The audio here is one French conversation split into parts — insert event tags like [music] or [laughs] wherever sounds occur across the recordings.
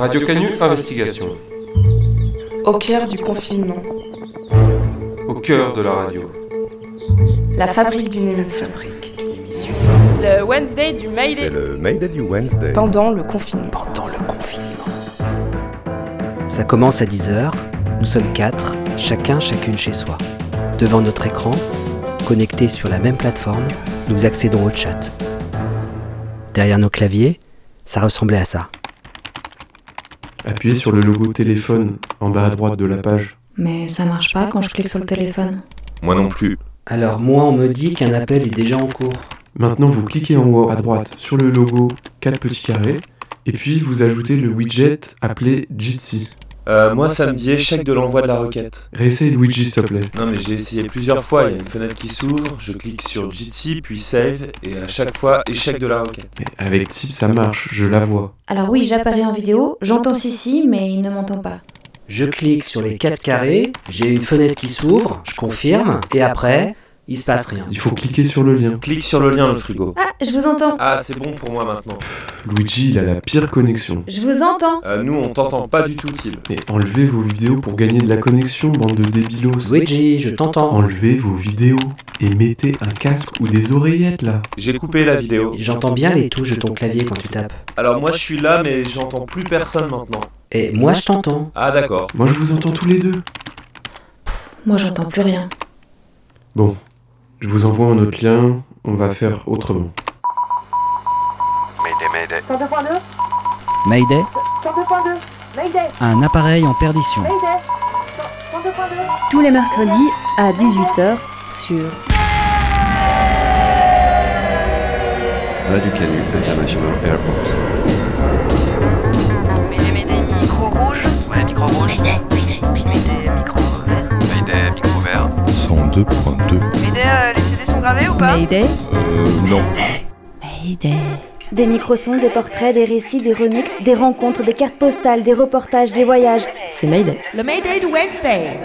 Radio Canu Investigation. Au cœur du confinement. Au cœur de la radio. La fabrique d'une émission. Le Wednesday du C'est Mayday. le Mayday du Wednesday. Pendant le confinement. pendant le confinement. Ça commence à 10h, nous sommes quatre, chacun, chacune chez soi. Devant notre écran, connectés sur la même plateforme, nous accédons au chat. Derrière nos claviers, ça ressemblait à ça. Appuyez sur le logo téléphone en bas à droite de la page. Mais ça marche pas quand je clique sur le téléphone. Moi non plus. Alors moi, on me dit qu'un appel est déjà en cours. Maintenant, vous cliquez en haut à droite sur le logo 4 petits carrés et puis vous ajoutez le widget appelé Jitsi. Euh, moi, ça me dit échec de l'envoi de la requête. Réessaye Luigi, s'il te plaît. Non, mais j'ai essayé plusieurs fois. Il y a une fenêtre qui s'ouvre, je clique sur Jitsi, puis save, et à chaque fois, échec de la requête. Mais avec Tip, ça marche, je la vois. Alors oui, j'apparais en vidéo, j'entends Sissi, mais il ne m'entend pas. Je clique sur les 4 carrés, j'ai une fenêtre qui s'ouvre, je confirme, et après, il se passe rien. Il faut cliquer sur le lien. Clique sur le lien, le frigo. Ah, je vous entends Ah, c'est bon pour moi maintenant. Luigi, il a la pire connexion. Je vous entends Euh, nous, on t'entend pas du tout, Tim. Mais enlevez vos vidéos pour gagner de la connexion, bande de débilos. Luigi, je t'entends. Enlevez vos vidéos et mettez un casque ou des oreillettes là. J'ai coupé la vidéo. J'entends bien les touches de ton clavier quand tu tapes. Alors moi, je suis là, mais j'entends plus personne maintenant. Et moi, je t'entends. Ah, d'accord. Moi, je vous entends tous les deux. Moi j'entends plus rien. Bon, je vous envoie un autre lien, on va faire autrement. Mayday Un appareil en perdition. Tous les mercredis à 18h sur Radio Canu International Airport. Pas Mayday. Euh, non. Mayday. Des microsons, des portraits, des récits, des remixes, des rencontres, des cartes postales, des reportages, des voyages. C'est Mayday. Le Mayday du Wednesday.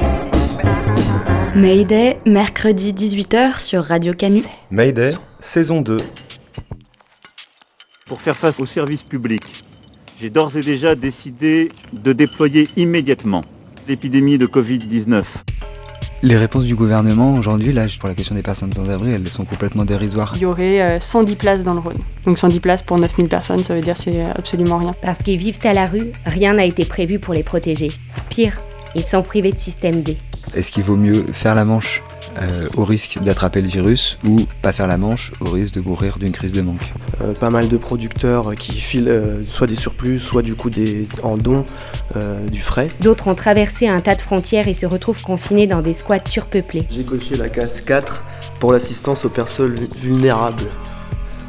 Mayday, mercredi 18h sur Radio Canu. Mayday, saison 2. Pour faire face au service public, j'ai d'ores et déjà décidé de déployer immédiatement l'épidémie de Covid-19. Les réponses du gouvernement aujourd'hui, là, pour la question des personnes sans abri, elles sont complètement dérisoires. Il y aurait euh, 110 places dans le Rhône. Donc 110 places pour 9000 personnes, ça veut dire c'est absolument rien. Parce qu'ils vivent à la rue, rien n'a été prévu pour les protéger. Pire, ils sont privés de système D. Est-ce qu'il vaut mieux faire la manche euh, au risque d'attraper le virus ou pas faire la manche au risque de mourir d'une crise de manque Euh, pas mal de producteurs qui filent euh, soit des surplus, soit du coup des, en don euh, du frais. D'autres ont traversé un tas de frontières et se retrouvent confinés dans des squats surpeuplés. J'ai coché la case 4 pour l'assistance aux personnes vulnérables.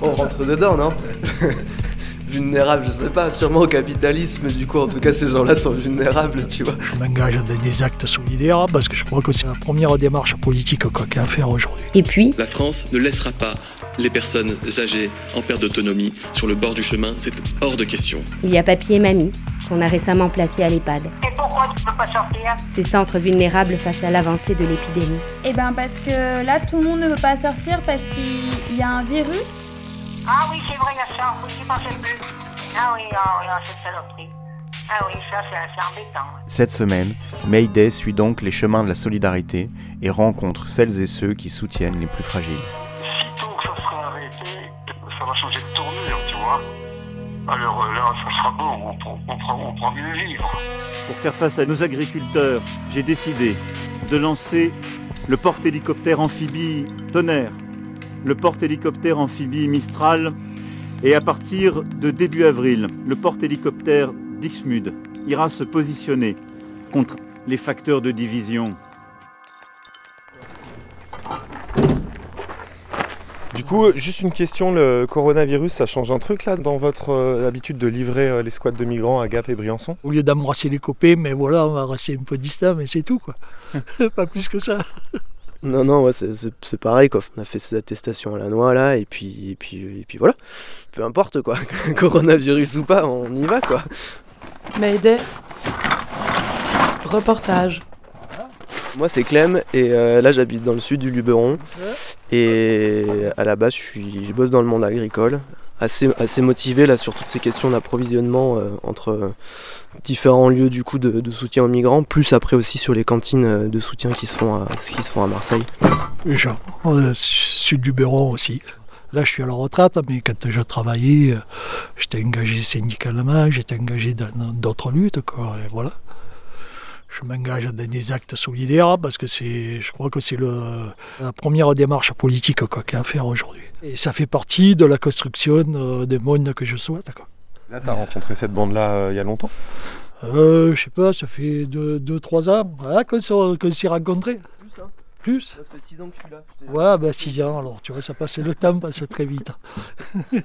On rentre dedans, non? [laughs] Vulnérables, je sais pas, sûrement au capitalisme, du coup en tout cas ces gens-là sont vulnérables, tu vois. Je m'engage dans des actes solidaires parce que je crois que c'est la première démarche politique quoi qu'il y a à faire aujourd'hui. Et puis, La France ne laissera pas les personnes âgées en perte d'autonomie sur le bord du chemin, c'est hors de question. il y a Papy et Mamie, qu'on a récemment placés à l'EHPAD. Et pourquoi tu peux pas sortir? Ces centres vulnérables face à l'avancée de l'épidémie. Eh ben parce que là tout le monde ne peut pas sortir parce qu'il y a un virus. Ah oui, c'est vrai, il y a ça. Oui, j'y pensais plus. Ah oui, ah oui, ah, cette saloperie. Ah oui, ça, c'est embêtant. Cette semaine, Mayday suit donc les chemins de la solidarité et rencontre celles et ceux qui soutiennent les plus fragiles. Sitôt que ça sera arrêté, ça va changer de tournure, tu vois. Alors euh, là, ça sera bon, on, prend- on, prend, on prend mieux vivre. Pour faire face à nos agriculteurs, j'ai décidé de lancer le porte-hélicoptère amphibie Tonnerre, le porte-hélicoptère amphibie Mistral et à partir de début avril, le porte-hélicoptère Dixmude ira se positionner contre les facteurs de division. Du coup, juste une question, le coronavirus, ça change un truc là dans votre euh, habitude de livrer euh, les squats de migrants à Gap et Briançon? Au lieu d'embrasser les copains, mais voilà, on va rester un peu distant, mais c'est tout quoi. [laughs] pas plus que ça. Non, non, ouais, c'est- pareil quoi. On a fait ces attestations à la noix là, et puis, et puis, et puis voilà. Peu importe quoi, [laughs] coronavirus ou pas, on y va quoi. Mayday. Reportage. Moi c'est Clem et euh, là j'habite dans le sud du Luberon et à la base je suis je bosse dans le monde agricole assez, motivé là, sur toutes ces questions d'approvisionnement euh, entre euh, différents lieux du coup, de, soutien aux migrants, plus après aussi sur les cantines euh, de soutien qui se font à, qui se font à Marseille. Jean, euh, sud du Béron aussi. Là, je suis à la retraite, mais quand je travaillais, j'étais engagé syndicalement, j'étais engagé dans dans d'autres luttes, quoi, et voilà. Je m'engage dans des actes solidaires parce que c'est, je crois que c'est le, la première démarche politique quoi, qu'il y a à faire aujourd'hui. Et ça fait partie de la construction euh, des mondes que je souhaite. Quoi. Là, tu as rencontré cette bande-là euh, il y a longtemps? Euh, je sais pas, ça fait 2-3 ans hein, qu'on s'est qu'on s'est rencontrés. Plus, hein Plus? Ça fait 6 ans que je suis là. Ouais, ben 6 ans alors, tu vois, ça passe, le temps passe très vite. [laughs]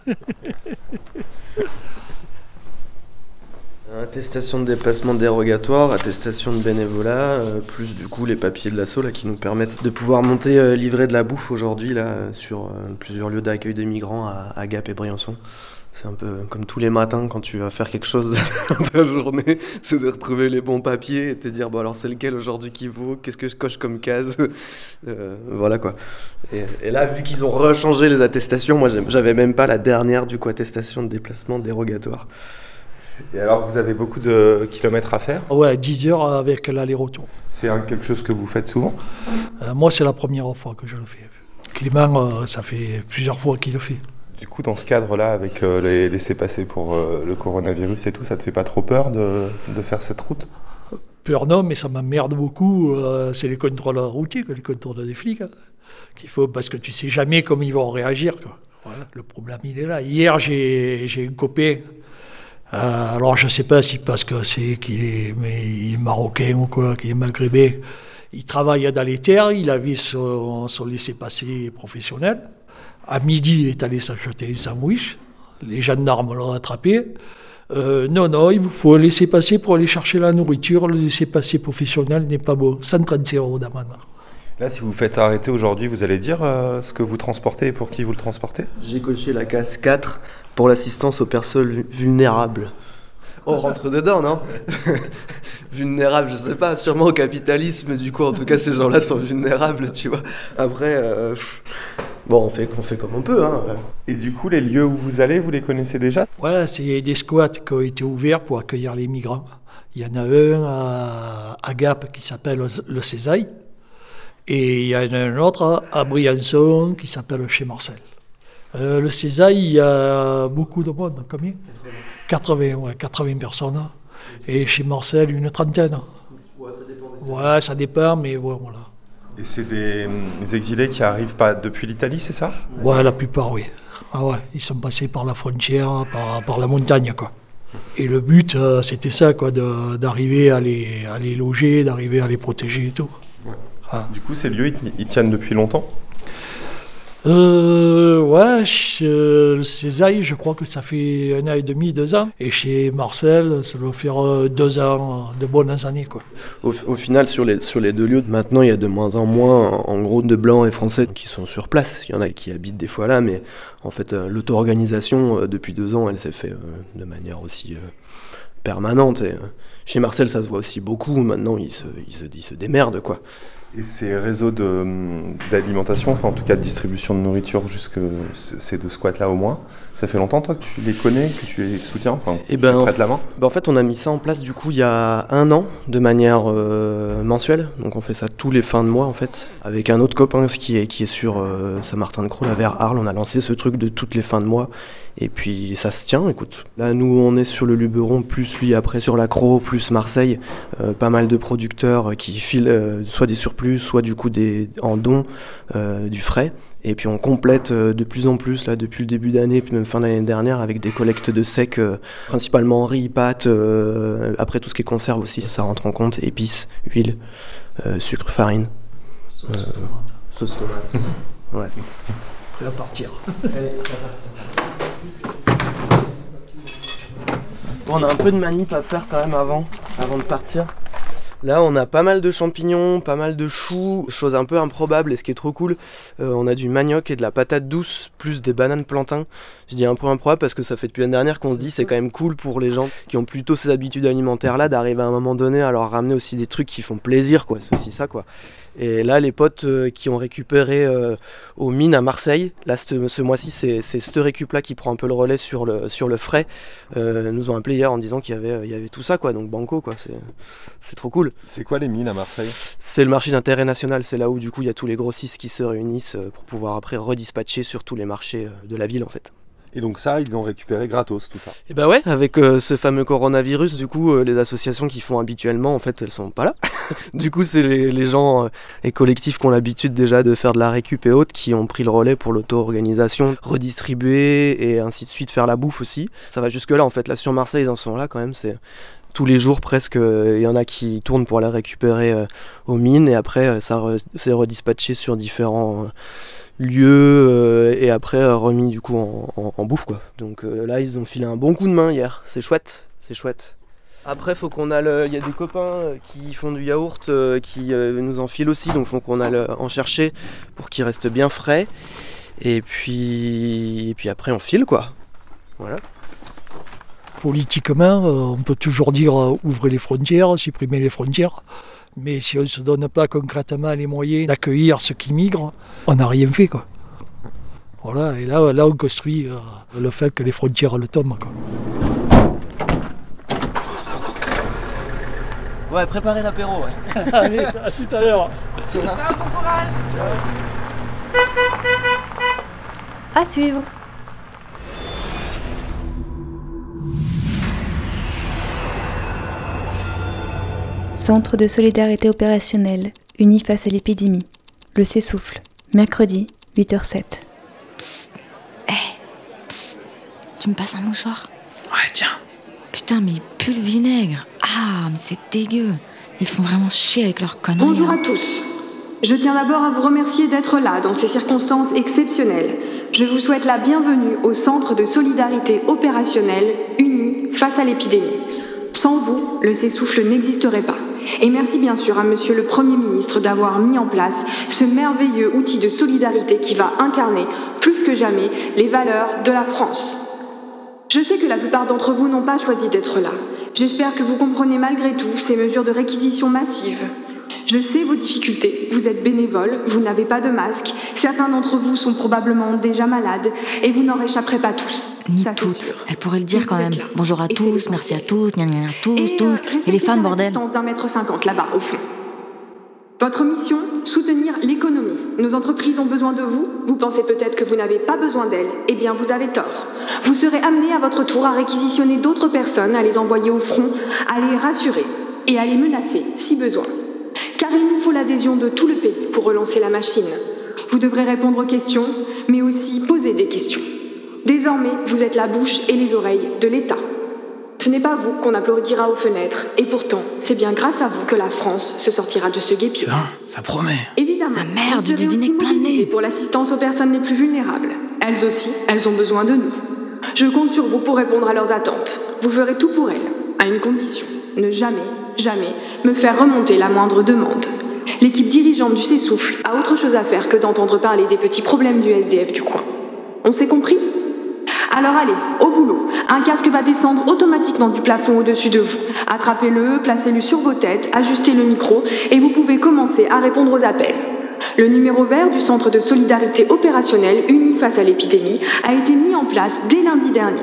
Attestation de déplacement dérogatoire, attestation de bénévolat, euh, plus du coup les papiers de l'assaut qui nous permettent de pouvoir monter euh, livrer de la bouffe aujourd'hui sur euh, plusieurs lieux d'accueil des migrants à, à Gap et Briançon. C'est un peu comme tous les matins quand tu vas faire quelque chose [laughs] dans ta journée, c'est de retrouver les bons papiers et te dire bon alors c'est lequel aujourd'hui qui vaut, qu'est-ce que je coche comme case, [laughs] Euh, voilà quoi. Et, et là vu qu'ils ont rechangé les attestations, moi j'avais même pas la dernière du coup attestation de déplacement dérogatoire. Et alors, vous avez beaucoup de kilomètres à faire? Ouais, 10 heures avec l'aller-retour. C'est quelque chose que vous faites souvent? Euh, moi, c'est la première fois que je le fais. Clément, euh, ça fait plusieurs fois qu'il le fait. Du coup, dans ce cadre-là, avec euh, les laissés-passer pour le coronavirus et tout, ça te fait pas trop peur de, de faire cette route? Peur non, mais ça m'emmerde beaucoup. c'est les contrôles routiers, les contrôles des flics. hein, qu'il faut, parce que tu sais jamais comment ils vont réagir. quoi. Voilà, le problème, il est là. Hier, j'ai j'ai un copain. Euh, alors, je sais pas si parce que c'est qu'il est, mais il est marocain ou quoi, qu'il est maghrébin. Il travaille dans les terres, il avait son, son laissez-passer professionnel. À midi, il est allé s'acheter un sandwich. Les gendarmes l'ont attrapé. Euh, non, non, il vous faut laisser passer pour aller chercher la nourriture. Le laisser passer professionnel n'est pas beau. 135 euros d'amende. Là, si vous vous faites arrêter aujourd'hui, vous allez dire euh, ce que vous transportez et pour qui vous le transportez? J'ai coché la case 4 pour l'assistance aux personnes vu- vulnérables. On rentre dedans, non? [laughs] Vulnérables, je sais pas, sûrement au capitalisme, du coup, en tout cas, ces gens-là sont vulnérables, tu vois. Après, euh, bon, on fait, on fait comme on peut, hein. Et du coup, les lieux où vous allez, vous les connaissez déjà? Ouais, c'est des squats qui ont été ouverts pour accueillir les migrants. Il y en a un à, à Gap qui s'appelle le Césaille. Et il y en a un autre à Briançon qui s'appelle chez Marcel. Euh, le Césaille, il y a beaucoup de monde. Combien 80, ouais, 80 personnes. Et chez Marcel, une trentaine. Ouais, ça dépend, mais ouais, voilà. Et c'est des, des exilés qui arrivent pas depuis l'Italie, c'est ça? Ouais, la plupart, oui. Ah ouais, ils sont passés par la frontière, par, par la montagne, quoi. Et le but, euh, c'était ça, quoi, d'arriver à les, à les loger, d'arriver à les protéger et tout. Ah. Du coup, ces lieux, ils tiennent depuis longtemps? Euh, ouais, chez euh, le Césaille, je crois que ça fait un an et demi, deux ans. Et chez Marcel, ça doit faire euh, deux ans, de bonnes années, quoi. Au, final, sur les, sur les deux lieux, maintenant, il y a de moins en moins, en, gros, de blancs et français qui sont sur place. Il y en a qui habitent des fois là, mais en fait, euh, l'auto-organisation, depuis deux ans, elle s'est faite de manière aussi permanente. Et, chez Marcel, ça se voit aussi beaucoup. Maintenant, ils se, ils se, démerdent, quoi. Et ces réseaux d'alimentation, enfin en tout cas de distribution de nourriture jusque ces deux squats-là au moins, ça fait longtemps toi que tu les connais, que tu les soutiens, enfin Et tu ben, les prêtes la main ben, en fait, on a mis ça en place du coup il y a un an de manière euh, mensuelle. Donc on fait ça tous les fins de mois en fait. Avec un autre copain qui est, qui est sur euh, Saint-Martin-de-Croix, là vers Arles, on a lancé ce truc de toutes les fins de mois. Et puis ça se tient, écoute. Là, nous, on est sur le Luberon, plus lui après sur la Cro, plus Marseille. Euh, pas mal de producteurs qui filent euh, soit des surplus, soit du coup des, en dons euh, du frais. Et puis on complète euh, de plus en plus là depuis le début d'année, puis même fin d'année dernière, avec des collectes de sec, euh, principalement riz, pâtes, euh, après tout ce qui est conserve aussi, ça rentre en compte, épices, huile, euh, sucre, farine. Sauce Euh, tomate. Sauce tomate. [laughs] ouais. Prêt à partir. Bon, on a un peu de manip à faire quand même avant, avant de partir. Là, on a pas mal de champignons, pas mal de choux, chose un peu improbable et ce qui est trop cool, euh, on a du manioc et de la patate douce, plus des bananes plantains. Je dis un peu improbable parce que ça fait depuis l'année dernière qu'on se dit c'est quand même cool pour les gens qui ont plutôt ces habitudes alimentaires là d'arriver à un moment donné à leur ramener aussi des trucs qui font plaisir quoi, c'est aussi ça quoi. Et là, les potes euh, qui ont récupéré euh, aux mines à Marseille, là ce, ce mois-ci, c'est cette récup-là qui prend un peu le relais sur le, sur le frais, euh, nous ont appelé hier en disant qu'il y avait, il y avait tout ça, quoi. Donc banco, quoi. C'est- C'est trop cool. C'est quoi les mines à Marseille? C'est le marché d'intérêt national. C'est là où du coup il y a tous les grossistes qui se réunissent pour pouvoir après redispatcher sur tous les marchés de la ville en fait. Et donc ça, ils l'ont récupéré gratos, tout ça. Et bah ouais, avec euh, ce fameux coronavirus, du coup, euh, les associations qui font habituellement, en fait, elles sont pas là. [laughs] du coup, c'est les, les gens euh, et collectifs qui ont l'habitude déjà de faire de la récup et autres qui ont pris le relais pour l'auto-organisation, redistribuer et ainsi de suite, faire la bouffe aussi. Ça va jusque-là, en fait. Là, sur Marseille, ils en sont là quand même. C'est tous les jours presque, euh, il y en a qui tournent pour la récupérer aux mines et après, ça re- c'est redispatché sur différents. Lieux euh, et après euh, remis du coup en, en- en bouffe quoi. Donc euh, là ils ont filé un bon coup de main hier, c'est chouette, c'est chouette. Après faut qu'on aille, il y a des copains qui font du yaourt euh, qui euh, nous en filent aussi, donc faut qu'on aille en chercher pour qu'il reste bien frais. Et puis et puis après on file quoi. Voilà. Politiquement, euh, on peut toujours dire euh, ouvrez les frontières, supprimer les frontières, mais si on ne se donne pas concrètement les moyens d'accueillir ceux qui migrent, on n'a rien fait. Quoi. Voilà, et là, là on construit euh, le fait que les frontières le tombent. Quoi. Ouais, préparez l'apéro ouais. [laughs] Allez, à tout à l'heure. À suivre. Centre de solidarité opérationnelle, uni face à l'épidémie. Le s'essouffle. Mercredi, 8h07. Tu me passes un mouchoir? Ouais, tiens. Putain, mais il pue le vinaigre. Ah, mais c'est dégueu. Ils font vraiment chier avec leurs conneries. Bonjour là. à tous. Je tiens d'abord à vous remercier d'être là dans ces circonstances exceptionnelles. Je vous souhaite la bienvenue au Centre de solidarité opérationnelle uni face à l'épidémie. Sans vous, le s'essouffle n'existerait pas. Et merci bien sûr à Monsieur le Premier ministre d'avoir mis en place ce merveilleux outil de solidarité qui va incarner, plus que jamais, les valeurs de la France. Je sais que la plupart d'entre vous n'ont pas choisi d'être là. J'espère que vous comprenez malgré tout ces mesures de réquisition massive. Je sais vos difficultés. Vous êtes bénévole, vous n'avez pas de masque, certains d'entre vous sont probablement déjà malades, et vous n'en réchapperez pas tous. Ni Ça, toutes. sûr. Elle pourrait le dire quand même. Bonjour à Et tous, merci à tous, gna tous, Et, euh, tous. Et respectez les femmes, la bordel. distance d'un mètre cinquante là-bas, au fond. Votre mission Soutenir l'économie. Nos entreprises ont besoin de vous. Vous pensez peut-être que vous n'avez pas besoin d'elles. Eh bien, vous avez tort. Vous serez amené à votre tour à réquisitionner d'autres personnes, à les envoyer au front, à les rassurer et à les menacer, si besoin. Car il nous faut l'adhésion de tout le pays pour relancer la machine. Vous devrez répondre aux questions, mais aussi poser des questions. Désormais, vous êtes la bouche et les oreilles de l'État. Ce n'est pas vous qu'on applaudira aux fenêtres, et pourtant, c'est bien grâce à vous que la France se sortira de ce guépier. Ça promet. Évidemment, Ah, merde, vous serez du aussi mobilisés pour l'assistance aux personnes les plus vulnérables. Elles aussi, elles ont besoin de nous. Je compte sur vous pour répondre à leurs attentes. Vous ferez tout pour elles, à une condition. Ne jamais, jamais me faire remonter la moindre demande. L'équipe dirigeante du S'essouffle a autre chose à faire que d'entendre parler des petits problèmes du SDF du coin. On s'est compris? Alors allez, au boulot. Un casque va descendre automatiquement du plafond au-dessus de vous. Attrapez-le, placez-le sur vos têtes, ajustez le micro et vous pouvez commencer à répondre aux appels. Le numéro vert du Centre de solidarité opérationnelle uni face à l'épidémie a été mis en place dès lundi dernier.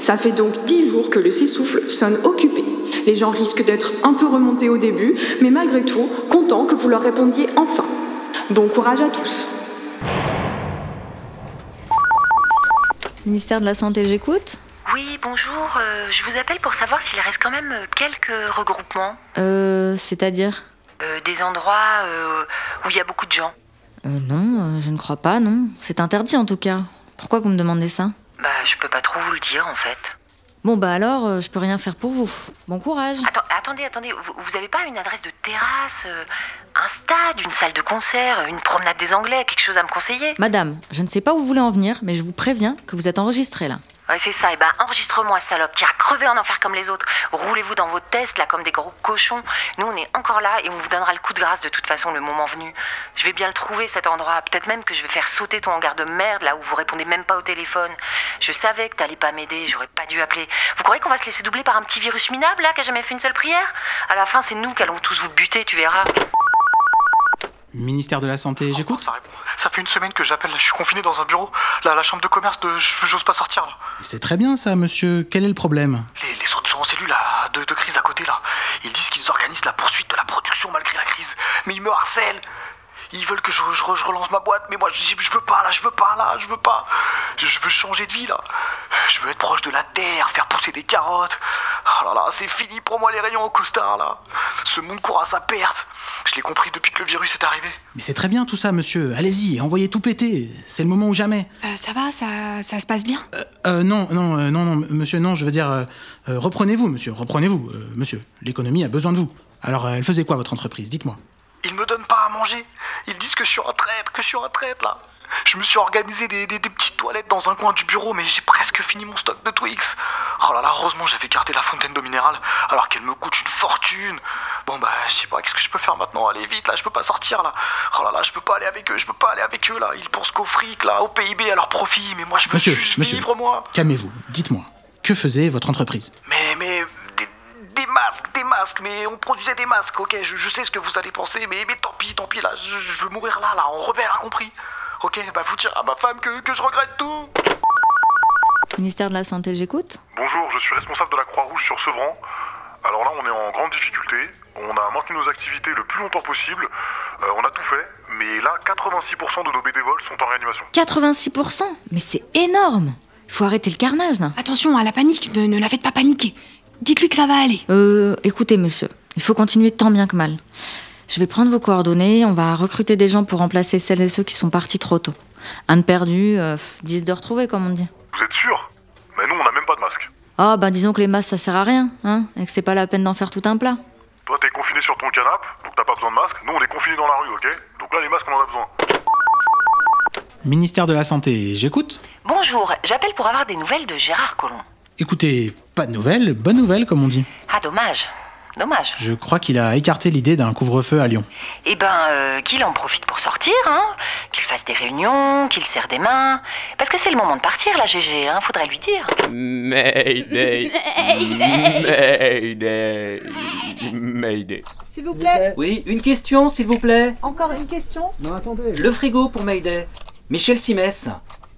Ça fait donc 10 jours que le s'essouffle sonne occupé. Les gens risquent d'être un peu remontés au début, mais malgré tout, contents que vous leur répondiez enfin. Bon courage à tous. Ministère de la Santé, j'écoute. Oui, bonjour. euh, je vous appelle pour savoir s'il reste quand même euh, quelques regroupements, Euh, c'est-à-dire? Euh, des endroits euh, où il y a beaucoup de gens. Euh, non, euh, je ne crois pas, non. C'est interdit en tout cas. Pourquoi vous me demandez ça? Je peux pas trop vous le dire en fait. Bon, bah alors, euh, je peux rien faire pour vous. Bon courage. Attendez, attendez. Vous, vous avez pas une adresse de terrasse, euh, un stade, une salle de concert, une promenade des Anglais, quelque chose à me conseiller? Madame, je ne sais pas où vous voulez en venir, mais je vous préviens que vous êtes enregistrée là. Ouais, c'est ça. Et ben, enregistre-moi, salope. Tiens, crevez en enfer comme les autres. Roulez-vous dans vos tests, là, comme des gros cochons. Nous, on est encore là et on vous donnera le coup de grâce de toute façon le moment venu. Je vais bien le trouver, cet endroit. Peut-être même que je vais faire sauter ton hangar de merde, là où vous répondez même pas au téléphone. Je savais que t'allais pas m'aider, j'aurais pas dû appeler. Vous croyez qu'on va se laisser doubler par un petit virus minable, là, qui a jamais fait une seule prière? À la fin, c'est nous qui allons tous vous buter, tu verras. Ministère de la Santé, j'écoute Ça fait une semaine que j'appelle, je suis confiné dans un bureau, là, à la chambre de commerce de. J'ose pas sortir, là. C'est très bien ça, monsieur. Quel est le problème? Les, les autres sont en cellule, là, de, de crise à côté, là. Ils disent qu'ils organisent la poursuite de la production malgré la crise. Mais ils me harcèlent. Ils veulent que je, je, je relance ma boîte, mais moi, je, je veux pas, là, je veux pas, là, je veux pas. Je, je veux changer de vie, là. Je veux être proche de la terre, faire pousser des carottes. Oh là là, c'est fini pour moi les rayons au costard, là. Ce monde court à sa perte. Je l'ai compris depuis que le virus est arrivé. Mais c'est très bien tout ça, monsieur. Allez-y, envoyez tout péter. C'est le moment ou jamais. Euh, ça va, ça, ça se passe bien? Euh, non, non, euh, non, non, monsieur, non, je veux dire, euh, euh, reprenez-vous, monsieur, reprenez-vous, euh, monsieur. L'économie a besoin de vous. Alors, euh, elle faisait quoi, votre entreprise? Dites-moi. Ils me donnent pas à manger. Ils disent que je suis en traite, que je suis en traite, là. Je me suis organisé des, des- des petites toilettes dans un coin du bureau, mais j'ai presque fini mon stock de Twix. Oh là là, heureusement j'avais gardé la fontaine d'eau minérale, alors qu'elle me coûte une fortune. Bon bah, je sais pas, qu'est-ce que je peux faire maintenant? Allez vite, là, je peux pas sortir, là. Oh là là, je peux pas aller avec eux, je peux pas aller avec eux, là. Ils pensent qu'au fric, là, au PIB, à leur profit. Mais moi, je veux Monsieur, juste monsieur. vivre, moi. Calmez-vous, dites-moi. Que faisait votre entreprise? Des masques, des masques, mais on produisait des masques, ok, je, je sais ce que vous allez penser, mais, mais tant pis, tant pis, là, je, je veux mourir là, là, en rebelle incompris. Ok, bah vous dire à ma femme que, que je regrette tout. Ministère de la Santé, j'écoute Bonjour, je suis responsable de la Croix-Rouge sur Sevran. Alors là, on est en grande difficulté. On a maintenu nos activités le plus longtemps possible. Euh, on a tout fait, mais là, 86% de nos bénévoles sont en réanimation. 86% Mais c'est énorme Il faut arrêter le carnage, là. Attention à la panique, ne, ne la faites pas paniquer. Dites-lui que ça va aller. Euh, écoutez, monsieur, il faut continuer tant bien que mal. Je vais prendre vos coordonnées, on va recruter des gens pour remplacer celles et ceux qui sont partis trop tôt. Un de perdu, euh, pff, dix de retrouvé, comme on dit. Vous êtes sûr? Mais nous, on n'a même pas de masque. Ah, bah disons que les masques, ça sert à rien, hein, et que c'est pas la peine d'en faire tout un plat. Toi, t'es confiné sur ton canapé, donc t'as pas besoin de masque. Nous, on est confinés dans la rue, ok? Donc là, les masques, on en a besoin. Ministère de la Santé, j'écoute Bonjour, j'appelle pour avoir des nouvelles de Gérard Collomb. Écoutez, pas de nouvelles, bonne nouvelle, comme on dit. Ah, dommage. Dommage. Je crois qu'il a écarté l'idée d'un couvre-feu à Lyon. Eh ben, euh, qu'il en profite pour sortir, hein Qu'il fasse des réunions, qu'il serre des mains. Parce que c'est le moment de partir, là, GG, hein Faudrait lui dire. Mayday. Mayday. Mayday. S'il vous plaît Oui, une question, s'il vous plaît. Encore une question? Non, attendez. Le frigo pour Mayday. Michel Simès,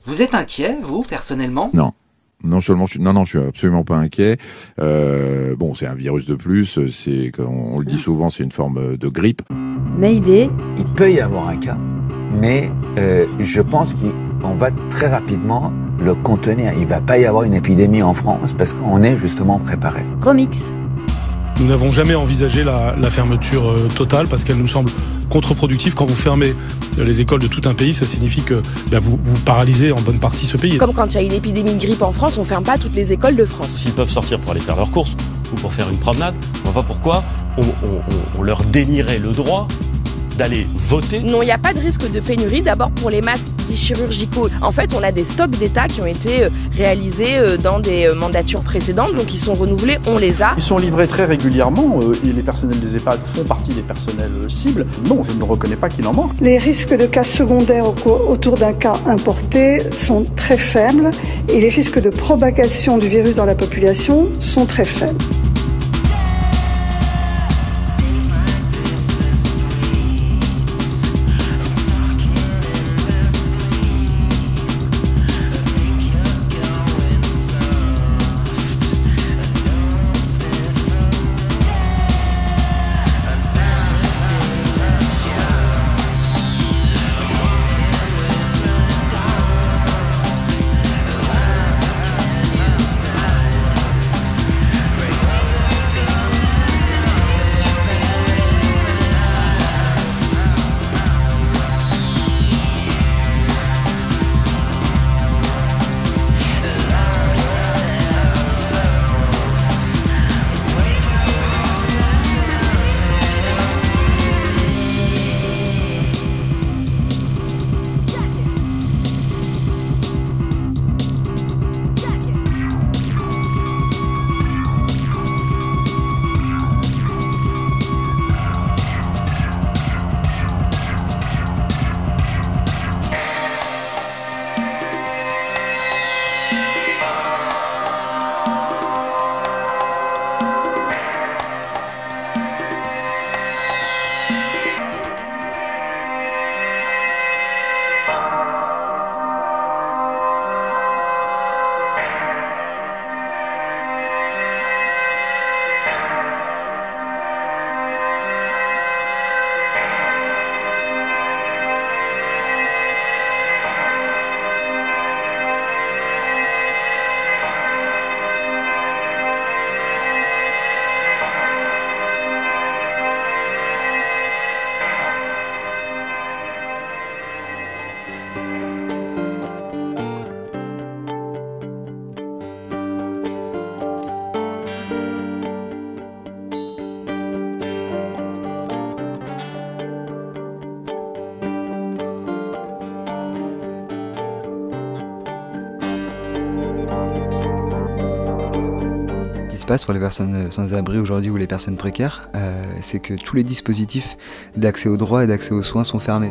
vous êtes inquiet, vous, personnellement? Non. Non seulement, je, non, non, je suis absolument pas inquiet. Euh, bon, c'est un virus de plus. C'est, comme on le dit souvent, c'est une forme de grippe. Mayday. Il peut y avoir un cas, mais euh, je pense qu'on va très rapidement le contenir. Il va pas y avoir une épidémie en France parce qu'on est justement préparé. Remix. Nous n'avons jamais envisagé la, la fermeture euh, totale parce qu'elle nous semble contre-productive. Quand vous fermez euh, les écoles de tout un pays, ça signifie que ben, vous, vous paralysez en bonne partie ce pays. Comme quand il y a une épidémie de grippe en France, on ferme pas toutes les écoles de France. S'ils peuvent sortir pour aller faire leurs courses ou pour faire une promenade, on voit pas pourquoi on, on- on- on leur dénierait le droit d'aller voter. Non, il n'y a pas de risque de pénurie. D'abord pour les masques chirurgicaux. En fait, on a des stocks d'État qui ont été euh, réalisés euh, dans des euh, mandatures précédentes, donc ils sont renouvelés, on les a. Ils sont livrés très régulièrement et les personnels des EHPAD font partie des personnels cibles. Non, je ne reconnais pas qu'il en manque. Les risques de cas secondaires au co- autour d'un cas importé sont très faibles et les risques de propagation du virus dans la population sont très faibles. Passe pour les personnes sans abri aujourd'hui ou les personnes précaires, euh, c'est que tous les dispositifs d'accès aux droits et d'accès aux soins sont fermés.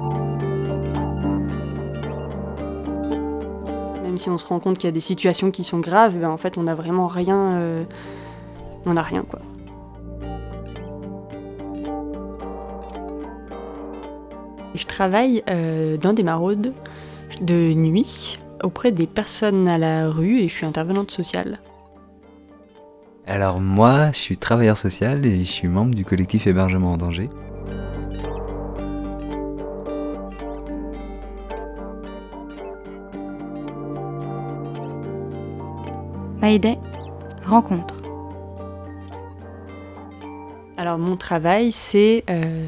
Même si on se rend compte qu'il y a des situations qui sont graves, ben en fait on n'a vraiment rien. euh, on n'a rien quoi. Je travaille euh, dans des maraudes de nuit auprès des personnes à la rue et je suis intervenante sociale. Alors moi, je suis travailleur social et je suis membre du collectif Hébergement en danger. Mayday, rencontre. Alors mon travail, c'est euh,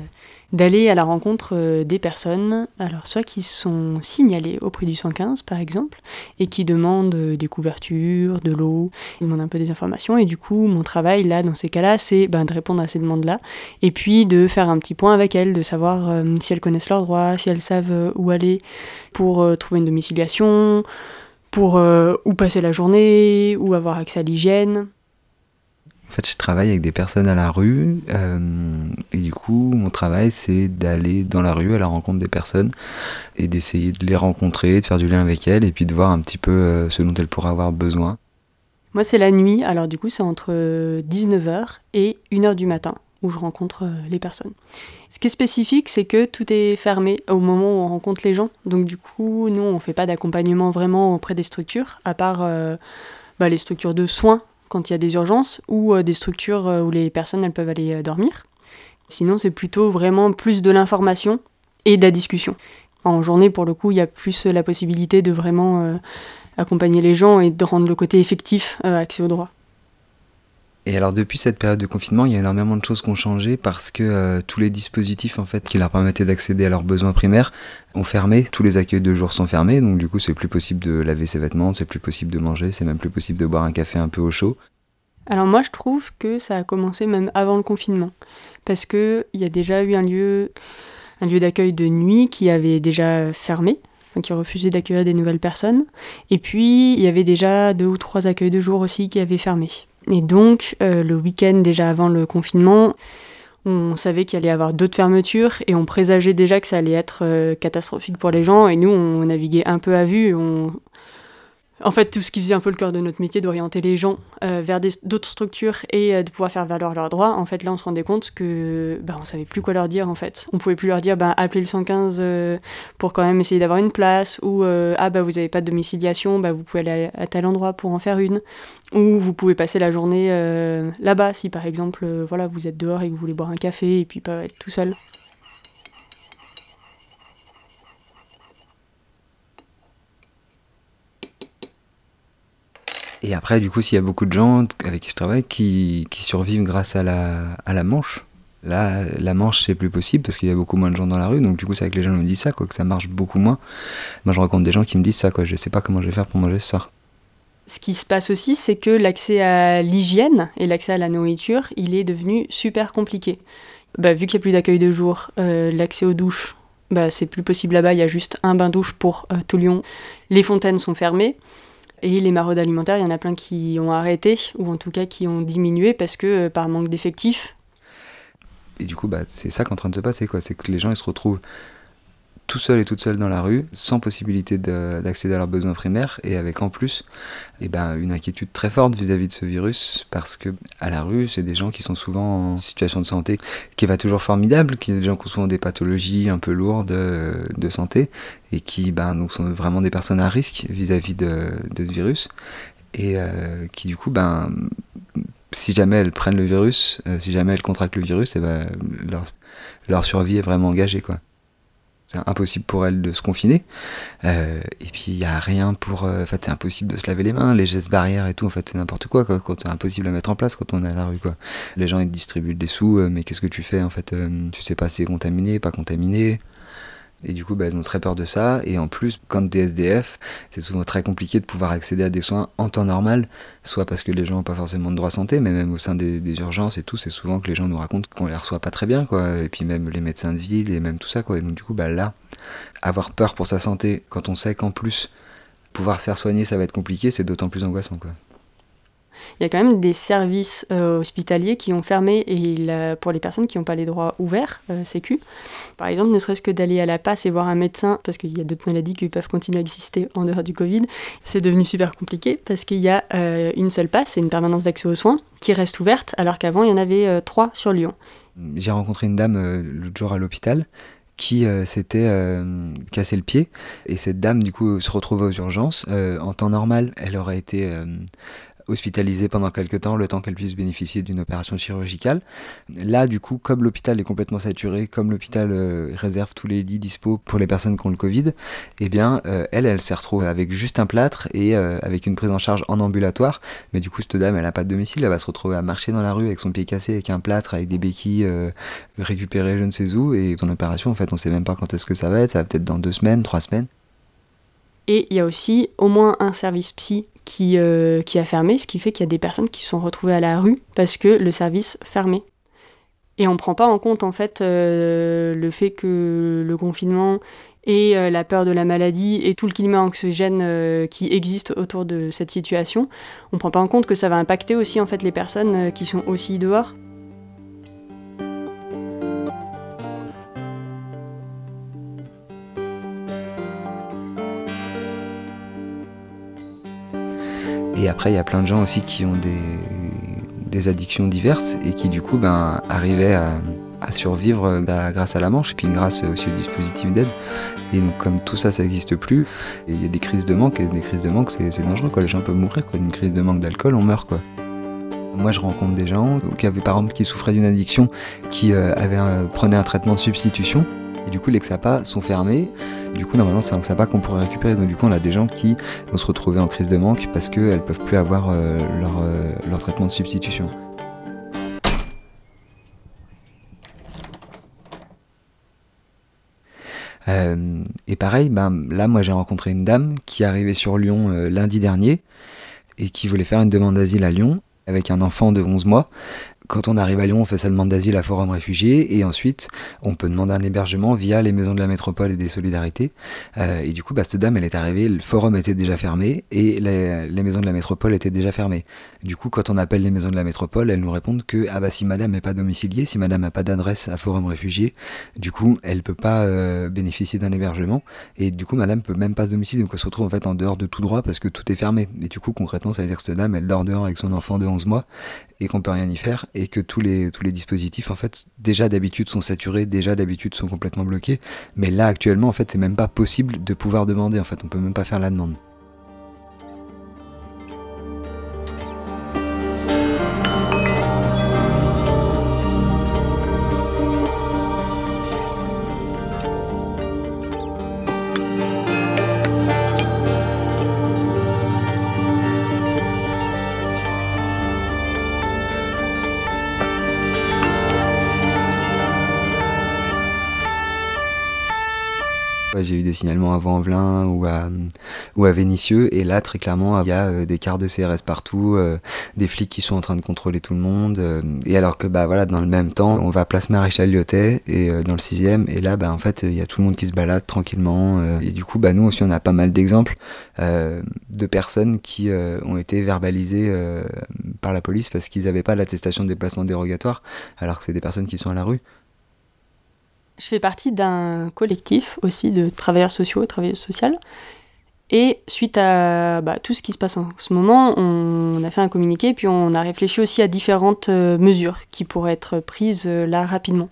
d'aller à la rencontre euh, des personnes, alors soit qui sont signalées auprès du 115 par exemple, et qui demandent euh, des couvertures, de l'eau, ils demandent un peu des informations, et du coup mon travail là, dans ces cas-là, c'est ben, de répondre à ces demandes-là, et puis de faire un petit point avec elles, de savoir euh, si elles connaissent leurs droits, si elles savent où aller pour trouver une domiciliation, pour où passer la journée, où avoir accès à l'hygiène. En fait, je travaille avec des personnes à la rue euh, et du coup, mon travail, c'est d'aller dans la rue à la rencontre des personnes et d'essayer de les rencontrer, de faire du lien avec elles et puis de voir un petit peu euh, ce dont elles pourraient avoir besoin. Moi, c'est la nuit, alors du coup, c'est entre 19h et 1h du matin où je rencontre euh, les personnes. Ce qui est spécifique, c'est que tout est fermé au moment où on rencontre les gens. Donc, du coup, nous, on ne fait pas d'accompagnement vraiment auprès des structures, à part euh, bah, les structures de soins quand il y a des urgences ou euh, des structures euh, où les personnes elles peuvent aller euh, dormir. Sinon, c'est plutôt vraiment plus de l'information et de la discussion. En journée, pour le coup, il y a plus la possibilité de vraiment accompagner les gens et de rendre le côté effectif accès au droit. Et alors depuis cette période de confinement, il y a énormément de choses qui ont changé parce que euh, tous les dispositifs en fait qui leur permettaient d'accéder à leurs besoins primaires ont fermé. Tous les accueils de jour sont fermés, donc du coup c'est plus possible de laver ses vêtements, c'est plus possible de manger, c'est même plus possible de boire un café un peu au chaud. Alors moi, je trouve que ça a commencé même avant le confinement, parce que il y a déjà eu un lieu, un lieu d'accueil de nuit qui avait déjà fermé, qui refusait d'accueillir des nouvelles personnes, et puis il y avait déjà deux ou trois accueils de jour aussi qui avaient fermé. Et donc euh, le week-end déjà avant le confinement, on savait qu'il allait y avoir d'autres fermetures et on présageait déjà que ça allait être euh, catastrophique pour les gens. Et nous, on naviguait un peu à vue. En fait, tout ce qui faisait un peu le cœur de notre métier, d'orienter les gens euh, vers d'autres structures et euh, de pouvoir faire valoir leurs droits. En fait, là, on se rendait compte que bah, on savait plus quoi leur dire. En fait, on pouvait plus leur dire bah, appelez le 115 euh, pour quand même essayer d'avoir une place ou ah bah vous avez pas de domiciliation, bah vous pouvez aller à, à tel endroit pour en faire une ou vous pouvez passer la journée là-bas si par exemple voilà vous êtes dehors et que vous voulez boire un café et puis pas être tout seul. Et après, du coup, s'il y a beaucoup de gens avec qui je travaille qui, qui survivent grâce à la, manche, là, la manche, c'est plus possible parce qu'il y a beaucoup moins de gens dans la rue. Donc, du coup, c'est que les gens nous disent ça, quoi, que ça marche beaucoup moins. Moi, je rencontre des gens qui me disent ça, quoi. Je sais pas comment je vais faire pour manger ce soir. Ce qui se passe aussi, c'est que l'accès à l'hygiène et l'accès à la nourriture, il est devenu super compliqué. Bah, vu qu'il n'y a plus d'accueil de jour, euh, l'accès aux douches, bah, c'est plus possible là-bas. Il y a juste un bain-douche pour euh, tout Lyon. Les fontaines sont fermées. Et les maraudes alimentaires, il y en a plein qui ont arrêté, ou en tout cas qui ont diminué parce que euh, par manque d'effectifs. Et du coup, bah, c'est ça qui est en train de se passer, quoi. C'est que les gens, ils se retrouvent tout seuls et toutes seules dans la rue, sans possibilité de- d'accéder à leurs besoins primaires, et avec en plus eh ben, une inquiétude très forte vis-à-vis de ce virus, parce que à la rue, c'est des gens qui sont souvent en situation de santé qui est pas toujours formidable, qui des gens qui ont souvent des pathologies un peu lourdes euh, de santé, et qui ben, donc sont vraiment des personnes à risque vis-à-vis de, de ce virus, et euh, qui du coup, ben, si jamais elles prennent le virus, euh, si jamais elles contractent le virus, eh ben, leur, leur survie est vraiment engagée. quoi. C'est impossible pour elles de se confiner. Euh, et puis il n'y a rien pour. euh, En fait, c'est impossible de se laver les mains, les gestes barrières et tout. En fait, c'est n'importe quoi, quoi. Quand c'est impossible à mettre en place quand on est à la rue, quoi. Les gens ils distribuent des sous, euh, mais qu'est-ce que tu fais en fait Tu sais pas si c'est contaminé, pas contaminé. Et du coup, bah, elles ont très peur de ça. Et en plus, quand t'es SDF, c'est souvent très compliqué de pouvoir accéder à des soins en temps normal, soit parce que les gens n'ont pas forcément de droit santé, mais même au sein des, urgences et tout, c'est souvent que les gens nous racontent qu'on les reçoit pas très bien, quoi. Et puis même les médecins de ville et même tout ça, quoi. Et donc du coup, bah là, avoir peur pour sa santé quand on sait qu'en plus pouvoir se faire soigner, ça va être compliqué, c'est d'autant plus angoissant, quoi. Il y a quand même des services euh, hospitaliers qui ont fermé et pour les personnes qui n'ont pas les droits ouverts, euh, sécu. Par exemple, ne serait-ce que d'aller à la passe et voir un médecin, parce qu'il y a d'autres maladies qui peuvent continuer à exister en dehors du Covid, c'est devenu super compliqué parce qu'il y a euh, une seule passe, c'est une permanence d'accès aux soins, qui reste ouverte, alors qu'avant, il y en avait euh, trois sur Lyon. J'ai rencontré une dame l'autre jour à l'hôpital qui s'était euh, cassé le pied et cette dame du coup se retrouvait aux urgences. En temps normal, elle aurait été hospitalisée pendant quelques temps, le temps qu'elle puisse bénéficier d'une opération chirurgicale. Là, du coup, comme l'hôpital est complètement saturé, comme l'hôpital euh, réserve tous les lits dispo pour les personnes qui ont le Covid, eh bien, euh, elle, elle s'est retrouvée avec juste un plâtre et euh, avec une prise en charge en ambulatoire. Mais du coup, cette dame, elle n'a pas de domicile, elle va se retrouver à marcher dans la rue avec son pied cassé, avec un plâtre, avec des béquilles récupérées je ne sais où. Et son opération, en fait, on sait même pas quand est-ce que ça va être. Ça va peut-être dans deux semaines, trois semaines. Et il y a aussi au moins un service psy qui, euh, qui a fermé, ce qui fait qu'il y a des personnes qui sont retrouvées à la rue parce que le service fermait. Et on ne prend pas en compte en fait euh, le fait que le confinement et euh, la peur de la maladie et tout le climat anxiogène euh, qui existe autour de cette situation, on ne prend pas en compte que ça va impacter aussi en fait les personnes qui sont aussi dehors. Et après, il y a plein de gens aussi qui ont des, des addictions diverses et qui, du coup, ben, arrivaient à, à survivre euh, grâce à la manche et puis grâce aussi au dispositif d'aide. Et donc, comme tout ça, ça n'existe plus, et il y a des crises de manque, et des crises de manque, c'est dangereux. Les gens peuvent mourir, quoi. D'une crise de manque d'alcool, on meurt, quoi. Moi, je rencontre des gens qui avaient, par exemple, qui souffraient d'une addiction, qui euh, avaient prenaient un traitement de substitution, et du coup, les XAPA sont fermés. Du coup, normalement, c'est un XAPA qu'on pourrait récupérer. Donc, du coup, on a des gens qui vont se retrouver en crise de manque parce qu'elles ne peuvent plus avoir euh, leur, euh, leur traitement de substitution. Euh, et pareil, ben, là, moi, j'ai rencontré une dame qui arrivée sur Lyon lundi dernier et qui voulait faire une demande d'asile à Lyon avec un enfant de 11 mois. Quand on arrive à Lyon, on fait sa demande d'asile à Forum Réfugiés et ensuite on peut demander un hébergement via les maisons de la métropole et des solidarités. Euh, et du coup, bah, cette dame, elle est arrivée, le forum était déjà fermé et les, maisons de la métropole étaient déjà fermées. Du coup, quand on appelle les maisons de la métropole, elles nous répondent que ah bah si madame n'est pas domiciliée, si madame n'a pas d'adresse à Forum Réfugiés, du coup, elle peut pas euh, bénéficier d'un hébergement et du coup, madame peut même pas se domicilier. Donc elle se retrouve en fait en dehors de tout droit parce que tout est fermé. Et du coup, concrètement, ça veut dire que cette dame, elle dort dehors avec son enfant de 11 mois et qu'on peut rien y faire que tous les, tous les dispositifs en fait déjà d'habitude sont saturés, déjà d'habitude sont complètement bloqués, mais là actuellement en fait c'est même pas possible de pouvoir demander en fait, on peut même pas faire la demande. Signalements à Vaux-en-Velin ou à, ou à Vénissieux, et là, très clairement, il y a euh, des quarts de CRS partout, euh, des flics qui sont en train de contrôler tout le monde, euh, et alors que, bah voilà, dans le même temps, on va à place Maréchal Lyotet, et dans le sixième, et là, bah en fait, il y a tout le monde qui se balade tranquillement, et du coup, bah nous aussi, on a pas mal d'exemples de personnes qui ont été verbalisées par la police parce qu'ils n'avaient pas l'attestation de déplacement dérogatoire, alors que c'est des personnes qui sont à la rue. Je fais partie d'un collectif aussi de travailleurs sociaux et travailleuses sociales. Et suite à bah, tout ce qui se passe en ce moment, on, a fait un communiqué, puis on a réfléchi aussi à différentes euh, mesures qui pourraient être prises euh, là rapidement.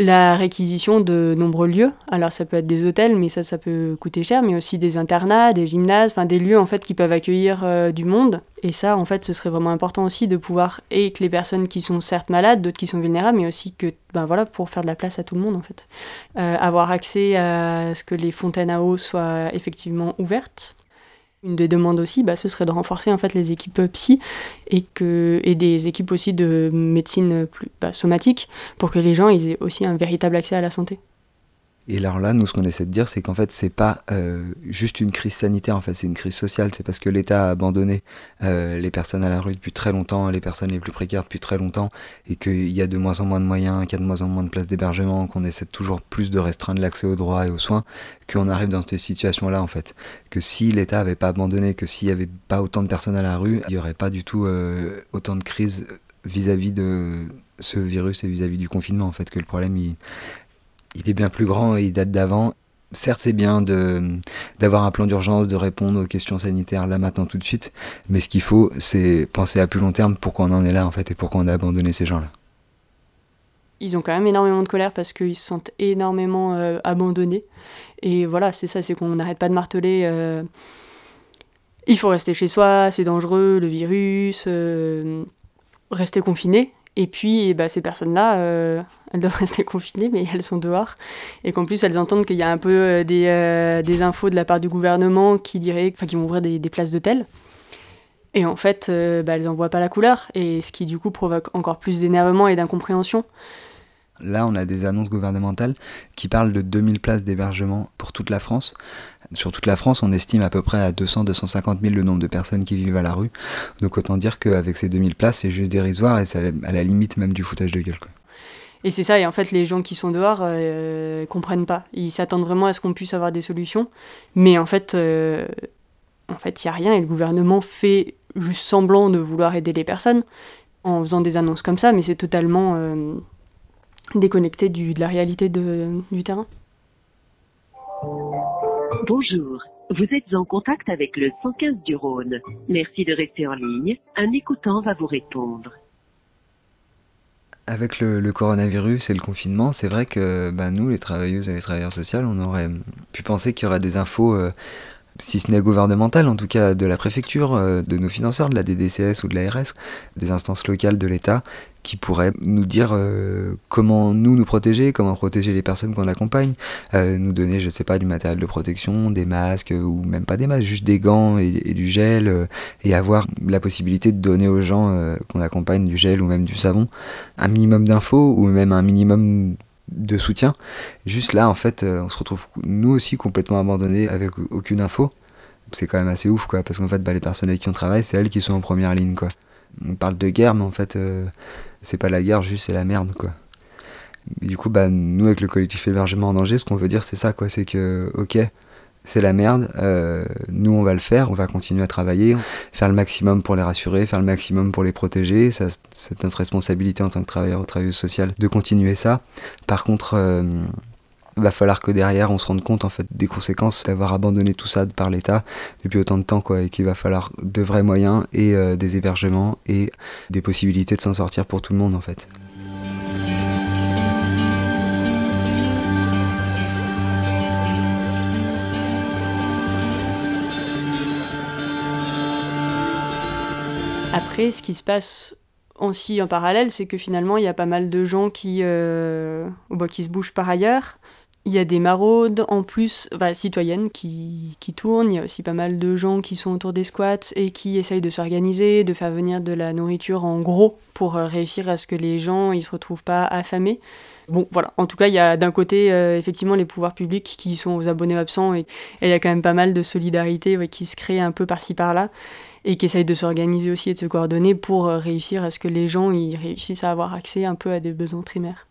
La réquisition de nombreux lieux, alors ça peut être des hôtels, mais ça, ça peut coûter cher, mais aussi des internats, des gymnases, enfin des lieux en fait qui peuvent accueillir euh, du monde. Et ça, en fait, ce serait vraiment important aussi de pouvoir, et que les personnes qui sont certes malades, d'autres qui sont vulnérables, mais aussi que, ben voilà, pour faire de la place à tout le monde en fait. Euh, avoir accès à ce que les fontaines à eau soient effectivement ouvertes. Une des demandes aussi, bah, ce serait de renforcer en fait les équipes psy et, que, et des équipes aussi de médecine plus bah, somatique pour que les gens aient aussi un véritable accès à la santé. Et alors là, nous, ce qu'on essaie de dire, c'est qu'en fait, c'est pas euh, juste une crise sanitaire, en fait, c'est une crise sociale. C'est parce que l'État a abandonné euh, les personnes à la rue depuis très longtemps, les personnes les plus précaires depuis très longtemps, et qu'il y a de moins en moins de moyens, qu'il y a de moins en moins de places d'hébergement, qu'on essaie toujours plus de restreindre l'accès aux droits et aux soins, qu'on arrive dans cette situation-là, en fait. Que si l'État avait pas abandonné, que s'il y avait pas autant de personnes à la rue, il y aurait pas du tout euh, autant de crises vis-à-vis de ce virus et vis-à-vis du confinement, en fait, que le problème, il, il est bien plus grand et il date d'avant. Certes, c'est bien d'avoir un plan d'urgence, de répondre aux questions sanitaires là maintenant tout de suite, mais ce qu'il faut, c'est penser à plus long terme pourquoi on en est là en fait et pourquoi on a abandonné ces gens-là. Ils ont quand même énormément de colère parce qu'ils se sentent énormément euh, abandonnés. Et voilà, c'est ça, c'est qu'on n'arrête pas de marteler. euh, il faut rester chez soi, c'est dangereux, le virus, euh, rester confiné. Et puis, ben, ces personnes-là, euh, elles doivent [laughs] rester confinées, mais elles sont dehors. Et qu'en plus, elles entendent qu'il y a un peu euh, des, euh, des infos de la part du gouvernement qui diraient, enfin, qui vont ouvrir des, des places d'hôtel. Et en fait, bah, elles n'en voient pas la couleur. Et ce qui, du coup, provoque encore plus d'énervement et d'incompréhension. Là, on a des annonces gouvernementales qui parlent de 2000 places d'hébergement pour toute la France. Sur toute la France, on estime à peu près à 200-250 000 le nombre de personnes qui vivent à la rue. Donc autant dire qu'avec ces 2000 places, c'est juste dérisoire et c'est à la limite même du foutage de gueule. Et c'est ça, et en fait, les gens qui sont dehors euh, comprennent pas. Ils s'attendent vraiment à ce qu'on puisse avoir des solutions. Mais en fait, euh, en fait, il n'y a rien et le gouvernement fait juste semblant de vouloir aider les personnes en faisant des annonces comme ça, mais c'est totalement euh, déconnecté du, de la réalité de, du terrain. Bonjour, vous êtes en contact avec le 115 du Rhône. Merci de rester en ligne. Un écoutant va vous répondre. Avec le, le coronavirus et le confinement, c'est vrai que bah, nous, les travailleuses et les travailleurs sociaux, on aurait pu penser qu'il y aurait des infos, euh, si ce n'est gouvernementales, en tout cas de la préfecture, euh, de nos financeurs, de la DDCS ou de l'ARS, des instances locales de l'État, qui pourraient nous dire euh, comment nous nous protéger, comment protéger les personnes qu'on accompagne, euh, nous donner, je sais pas, du matériel de protection, des masques ou même pas des masques, juste des gants et, du gel, et avoir la possibilité de donner aux gens qu'on accompagne du gel ou même du savon, un minimum d'infos ou même un minimum de soutien. Juste là, en fait, euh, on se retrouve nous aussi complètement abandonnés avec aucune info. C'est quand même assez ouf, quoi, parce qu'en fait, bah, les personnes avec qui on travaille, c'est elles qui sont en première ligne, quoi. On parle de guerre, mais en fait, euh, c'est pas la guerre, juste c'est la merde, quoi. Et du coup, bah, nous, avec le collectif Hébergement en danger, ce qu'on veut dire, c'est ça, quoi. C'est que, ok, c'est la merde, euh, nous, on va le faire, on va continuer à travailler, faire le maximum pour les rassurer, faire le maximum pour les protéger. C'est notre responsabilité en tant que travailleur ou travailleuse sociale de continuer ça. Par contre, euh, va falloir que derrière on se rende compte en fait des conséquences d'avoir abandonné tout ça par l'État depuis autant de temps quoi et qu'il va falloir de vrais moyens et euh, des hébergements et des possibilités de s'en sortir pour tout le monde en fait. Après, ce qui se passe aussi en parallèle, c'est que finalement, il y a pas mal de gens qui, euh, bah, qui se bougent par ailleurs. Il y a des maraudes en plus, citoyennes qui, qui tournent. Il y a aussi pas mal de gens qui sont autour des squats et qui essayent de s'organiser, de faire venir de la nourriture en gros pour euh, réussir à ce que les gens ils se retrouvent pas affamés. Bon, voilà. En tout cas, il y a d'un côté, euh, effectivement, les pouvoirs publics qui sont aux abonnés absents et il y a quand même pas mal de solidarité qui se crée un peu par-ci par-là et qui essayent de s'organiser aussi et de se coordonner pour euh, réussir à ce que les gens ils réussissent à avoir accès un peu à des besoins primaires.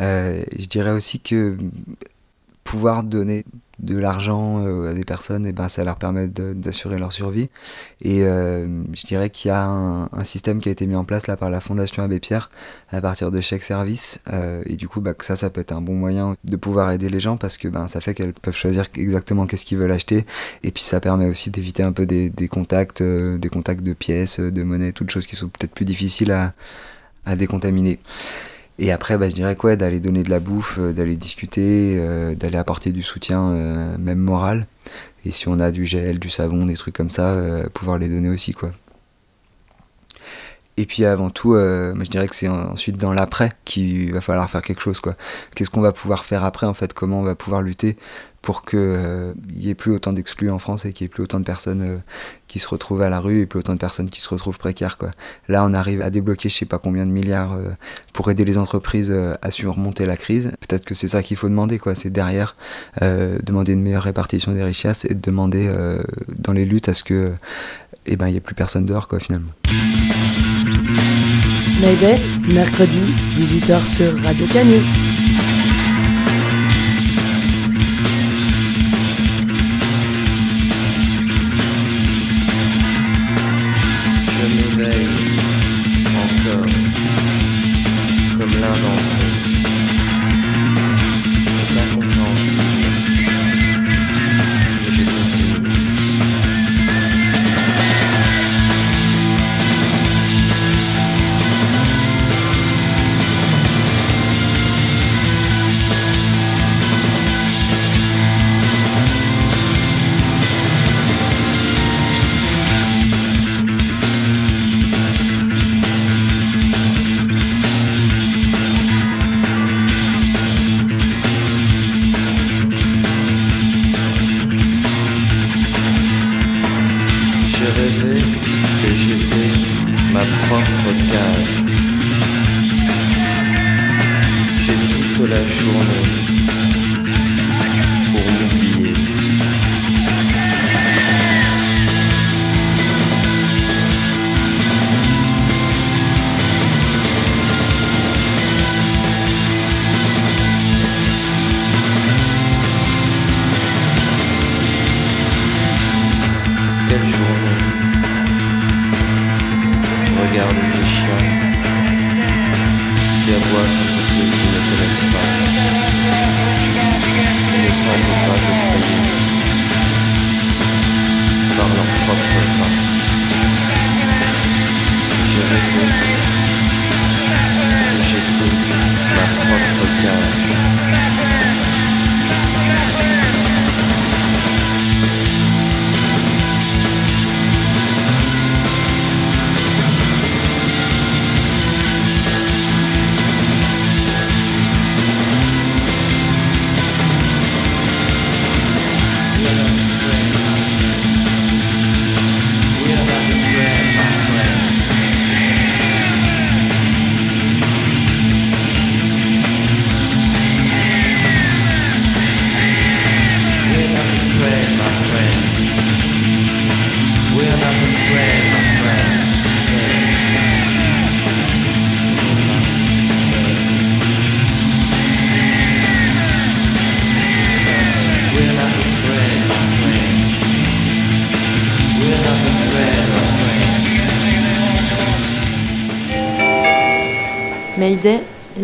Euh, je dirais aussi que pouvoir donner de l'argent euh, à des personnes, et ben, ça leur permet d'assurer leur survie. Et euh, je dirais qu'il y a un, un système qui a été mis en place là par la Fondation Abbé Pierre à partir de chèques services. Euh, et du coup, bah, ça, ça peut être un bon moyen de pouvoir aider les gens parce que ben, ça fait qu'elles peuvent choisir exactement qu'est-ce qu'ils veulent acheter. Et puis ça permet aussi d'éviter un peu des, des contacts, euh, des contacts de pièces, de monnaie, toutes choses qui sont peut-être plus difficiles à, à décontaminer. Et après, bah, je dirais quoi, d'aller donner de la bouffe, euh, d'aller discuter, euh, d'aller apporter du soutien, euh, même moral. Et si on a du gel, du savon, des trucs comme ça, pouvoir les donner aussi, quoi. Et puis avant tout, je dirais que c'est en- ensuite dans l'après qu'il va falloir faire quelque chose. quoi. Qu'est-ce qu'on va pouvoir faire après en fait? Comment on va pouvoir lutter? Pour qu'il n'y ait plus autant d'exclus en France et qu'il n'y ait plus autant de personnes euh, qui se retrouvent à la rue et plus autant de personnes qui se retrouvent précaires. Quoi. Là, on arrive à débloquer je sais pas combien de milliards euh, pour aider les entreprises euh, à surmonter la crise. Peut-être que c'est ça qu'il faut demander. quoi. C'est derrière euh, demander une meilleure répartition des richesses et de demander euh, dans les luttes à ce que eh ben, n'y ait plus personne dehors quoi, finalement. Mayday, mercredi, 18h sur Radio.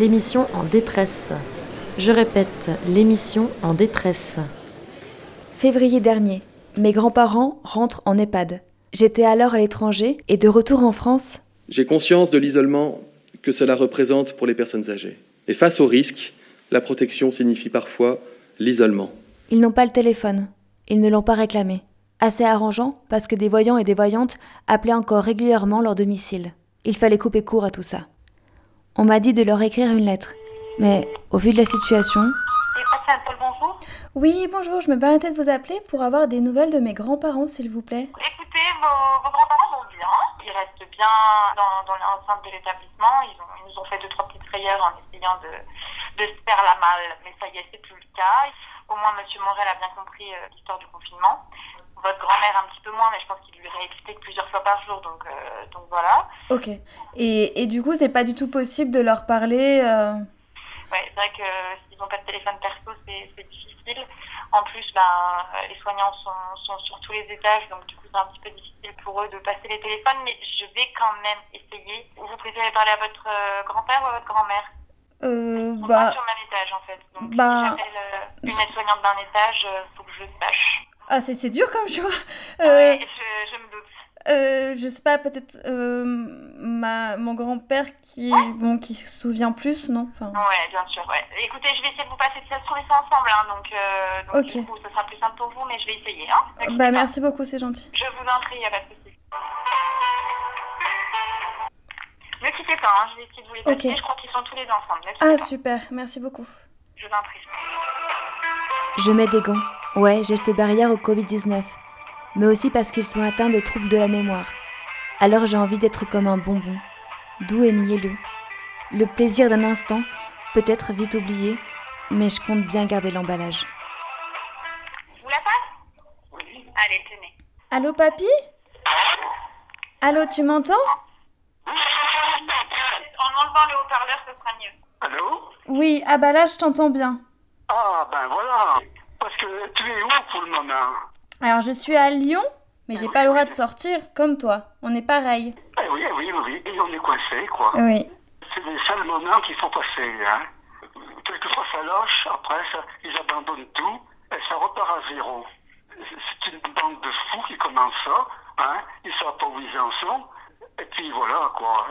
L'émission en détresse. Je répète, l'émission en détresse. Février dernier, mes grands-parents rentrent en EHPAD. J'étais alors à l'étranger et de retour en France, J'ai conscience de l'isolement que cela représente pour les personnes âgées. Et face au risque, la protection signifie parfois l'isolement. ils n'ont pas le téléphone. Ils ne l'ont pas réclamé. Assez arrangeant parce que des voyants et des voyantes appelaient encore régulièrement leur domicile. Il fallait couper court à tout ça. On m'a dit de leur écrire une lettre. Mais au vu de la situation, bonjour. Oui, bonjour, je me permettais de vous appeler pour avoir des nouvelles de mes grands-parents, s'il vous plaît. Écoutez, vos, vos grands-parents vont bien. Ils restent bien dans, dans l'enceinte de l'établissement. Ils, nous ont fait deux, trois petites frayeurs en essayant de, de se faire la malle. Mais ça y est, c'est plus le cas. Au moins, Monsieur Morel a bien compris euh, l'histoire du confinement. Votre grand-mère un petit peu moins, mais je pense qu'il lui réexplique plusieurs fois par jour. Donc, euh, donc voilà. Ok. Et, et du coup, c'est pas du tout possible de leur parler. euh, Ouais, c'est vrai que s'ils n'ont pas de téléphone perso, c'est difficile. En plus, ben, euh, les soignants sont, sont sur tous les étages, donc du coup, c'est un petit peu difficile pour eux de passer les téléphones, mais je vais quand même essayer. Vous préférez parler à votre euh, grand-père ou à votre grand-mère? Euh, Ils sont bah. pas sur le même étage, en fait. Donc, bah, si j'appelle euh, une aide-soignante d'un étage, euh, faut que je le sache. Ah, c'est c'est dur comme choix. Ouais, Euh, je, je me doute. euh, je sais pas, peut-être euh, ma, mon grand-père qui, bon, qui se souvient plus, non? Enfin, Ouais, bien sûr, ouais. Écoutez, je vais essayer de vous passer, ça se trouve, sont ensemble, hein, donc, euh, donc Ok. du coup, ça sera plus simple pour vous, mais je vais essayer, hein. Bah, pas. merci beaucoup, c'est gentil. Je vous en prie, y a pas de souci. Ne quittez pas, hein, je vais essayer de vous les passer. Je crois qu'ils sont tous les deux ensemble. Ah pas. super, merci beaucoup. Je vous en prie. Je mets des gants. Ouais, geste barrière au Covid-19. Mais aussi parce qu'ils sont atteints de troubles de la mémoire. Alors j'ai envie d'être comme un bonbon, doux et mielleux. Le plaisir d'un instant, peut-être vite oublié, mais je compte bien garder l'emballage. Vous la passe Oui. Allez, tenez. Allô papy? Allô, tu m'entends? En enlevant le haut-parleur, ce sera mieux. Allô? Oui, ah bah là je t'entends bien. Ah, ben voilà. Parce que tu es où pour le moment Alors je suis à Lyon, mais j'ai pas le droit de sortir, comme toi. On est pareil. Eh oui, eh oui, oui, oui. Et on est coincé, quoi. Oui. C'est les seuls moments qu'il faut passer, hein. Quelquefois ça lâche, après ça, ils abandonnent tout et ça repart à zéro. C'est une bande de fous qui commence ça, hein. Ils savent pas où ils en sont. Et puis voilà, quoi.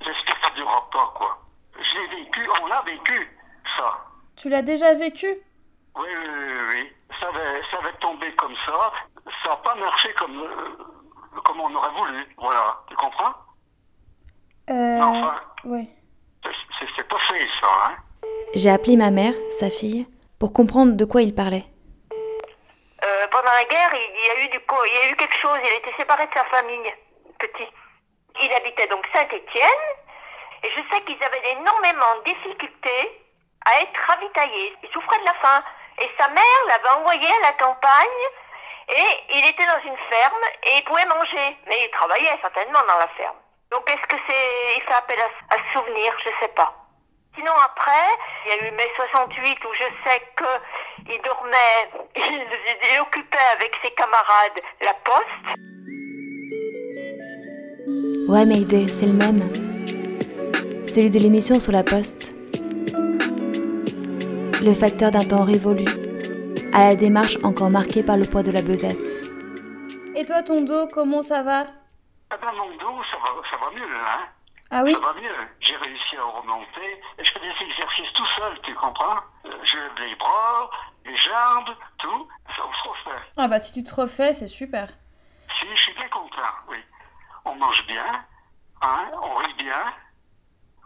J'espère que ça durera pas, quoi. Je l'ai vécu, on l'a vécu, ça. Tu l'as déjà vécu? Oui, oui, oui, oui. Ça avait, ça avait tombé comme ça. Ça n'a pas marché comme, euh, comme on aurait voulu. Voilà. Tu comprends? Euh. Enfin. Ouais. C'est- pas fait, ça, hein J'ai appelé ma mère, sa fille, pour comprendre de quoi il parlait. Euh, pendant la guerre, il y a eu du co- il y a eu quelque chose. Il a été séparé de sa famille, petit. Il habitait donc Saint-Étienne, et je sais qu'ils avaient énormément de difficultés à être ravitaillés. Il souffrait de la faim, et sa mère l'avait envoyé à la campagne, et il était dans une ferme et il pouvait manger, mais il travaillait certainement dans la ferme. Donc est-ce que c'est, il fait à, à souvenir, je sais pas. Sinon après, il y a eu mai 68 où je sais que il dormait, [laughs] il, il occupait avec ses camarades la poste. Ouais, Mayday, c'est le même. Celui de l'émission sur la poste. Le facteur d'un temps révolu, à la démarche encore marquée par le poids de la besace. Et toi, ton dos, comment ça va? Eh ben, mon dos, ça va, ça va mieux, hein Ah oui? Ça va mieux. J'ai réussi à remonter, et je fais des exercices tout seul, tu comprends? Euh, Je lève les bras, les jambes, tout. Ça se refait. Ah bah si tu te refais, c'est super. Si, je suis bien content, oui. On mange bien, hein, on rit bien.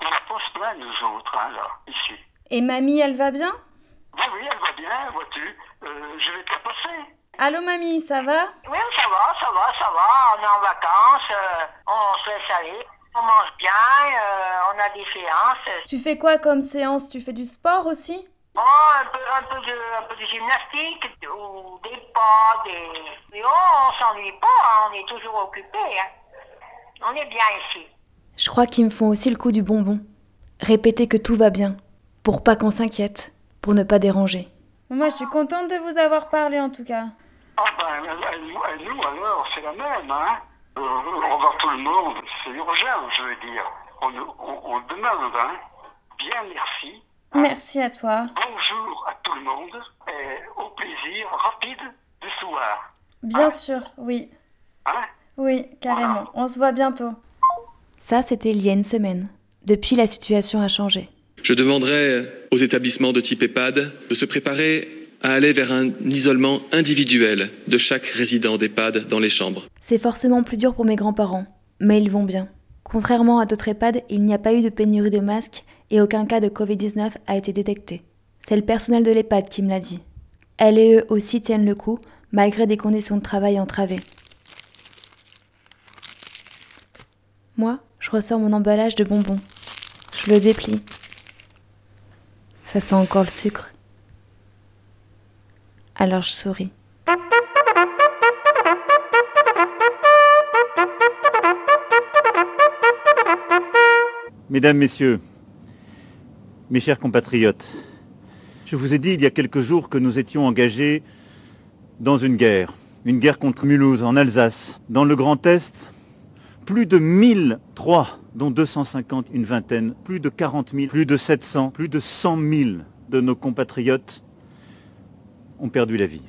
On n'a pas se plaindre, nous autres, hein, là, ici. Et mamie, elle va bien? Oui, oui, elle va bien, vois-tu. Euh, je vais te la passer. Allô mamie, ça va? Oui, ça va, ça va, ça va. On est en vacances, euh, on se laisse aller, on mange bien, euh, on a des séances. Tu fais quoi comme séance? Tu fais du sport aussi? Oh, un peu, un peu de, un peu de gymnastique, ou des pas, des. Mais oh, on s'ennuie pas, hein, on est toujours occupé. Hein. On est bien ici. Je crois qu'ils me font aussi le coup du bonbon. Répéter que tout va bien, pour pas qu'on s'inquiète, pour ne pas déranger. Moi, je suis contente de vous avoir parlé en tout cas. Ah ben, nous, alors, c'est la même, hein. Euh, revoir tout le monde, c'est urgent, je veux dire. On, on, on demande, hein. Bien merci. Merci à toi. Bonjour à tout le monde et au plaisir rapide du soir. Bien sûr, oui. Hein Oui, carrément. On se voit bientôt. Ça, c'était il y a une semaine. Depuis, la situation a changé. Je demanderai aux établissements de type EHPAD de se préparer à aller vers un isolement individuel de chaque résident d'EHPAD dans les chambres. C'est forcément plus dur pour mes grands-parents, mais ils vont bien. Contrairement à d'autres EHPAD, il n'y a pas eu de pénurie de masques et aucun cas de Covid-19 a été détecté. C'est le personnel de l'EHPAD qui me l'a dit. Elle et eux aussi tiennent le coup, malgré des conditions de travail entravées. Moi, je ressors mon emballage de bonbons. Je le déplie. Ça sent encore le sucre. Alors je souris. Mesdames, Messieurs, mes chers compatriotes, je vous ai dit il y a quelques jours que nous étions engagés dans une guerre, une guerre contre Mulhouse en Alsace, dans le Grand Est, plus de 1003, dont 250, une vingtaine, plus de 40 000, plus de 700, plus de 100 000 de nos compatriotes ont perdu la vie.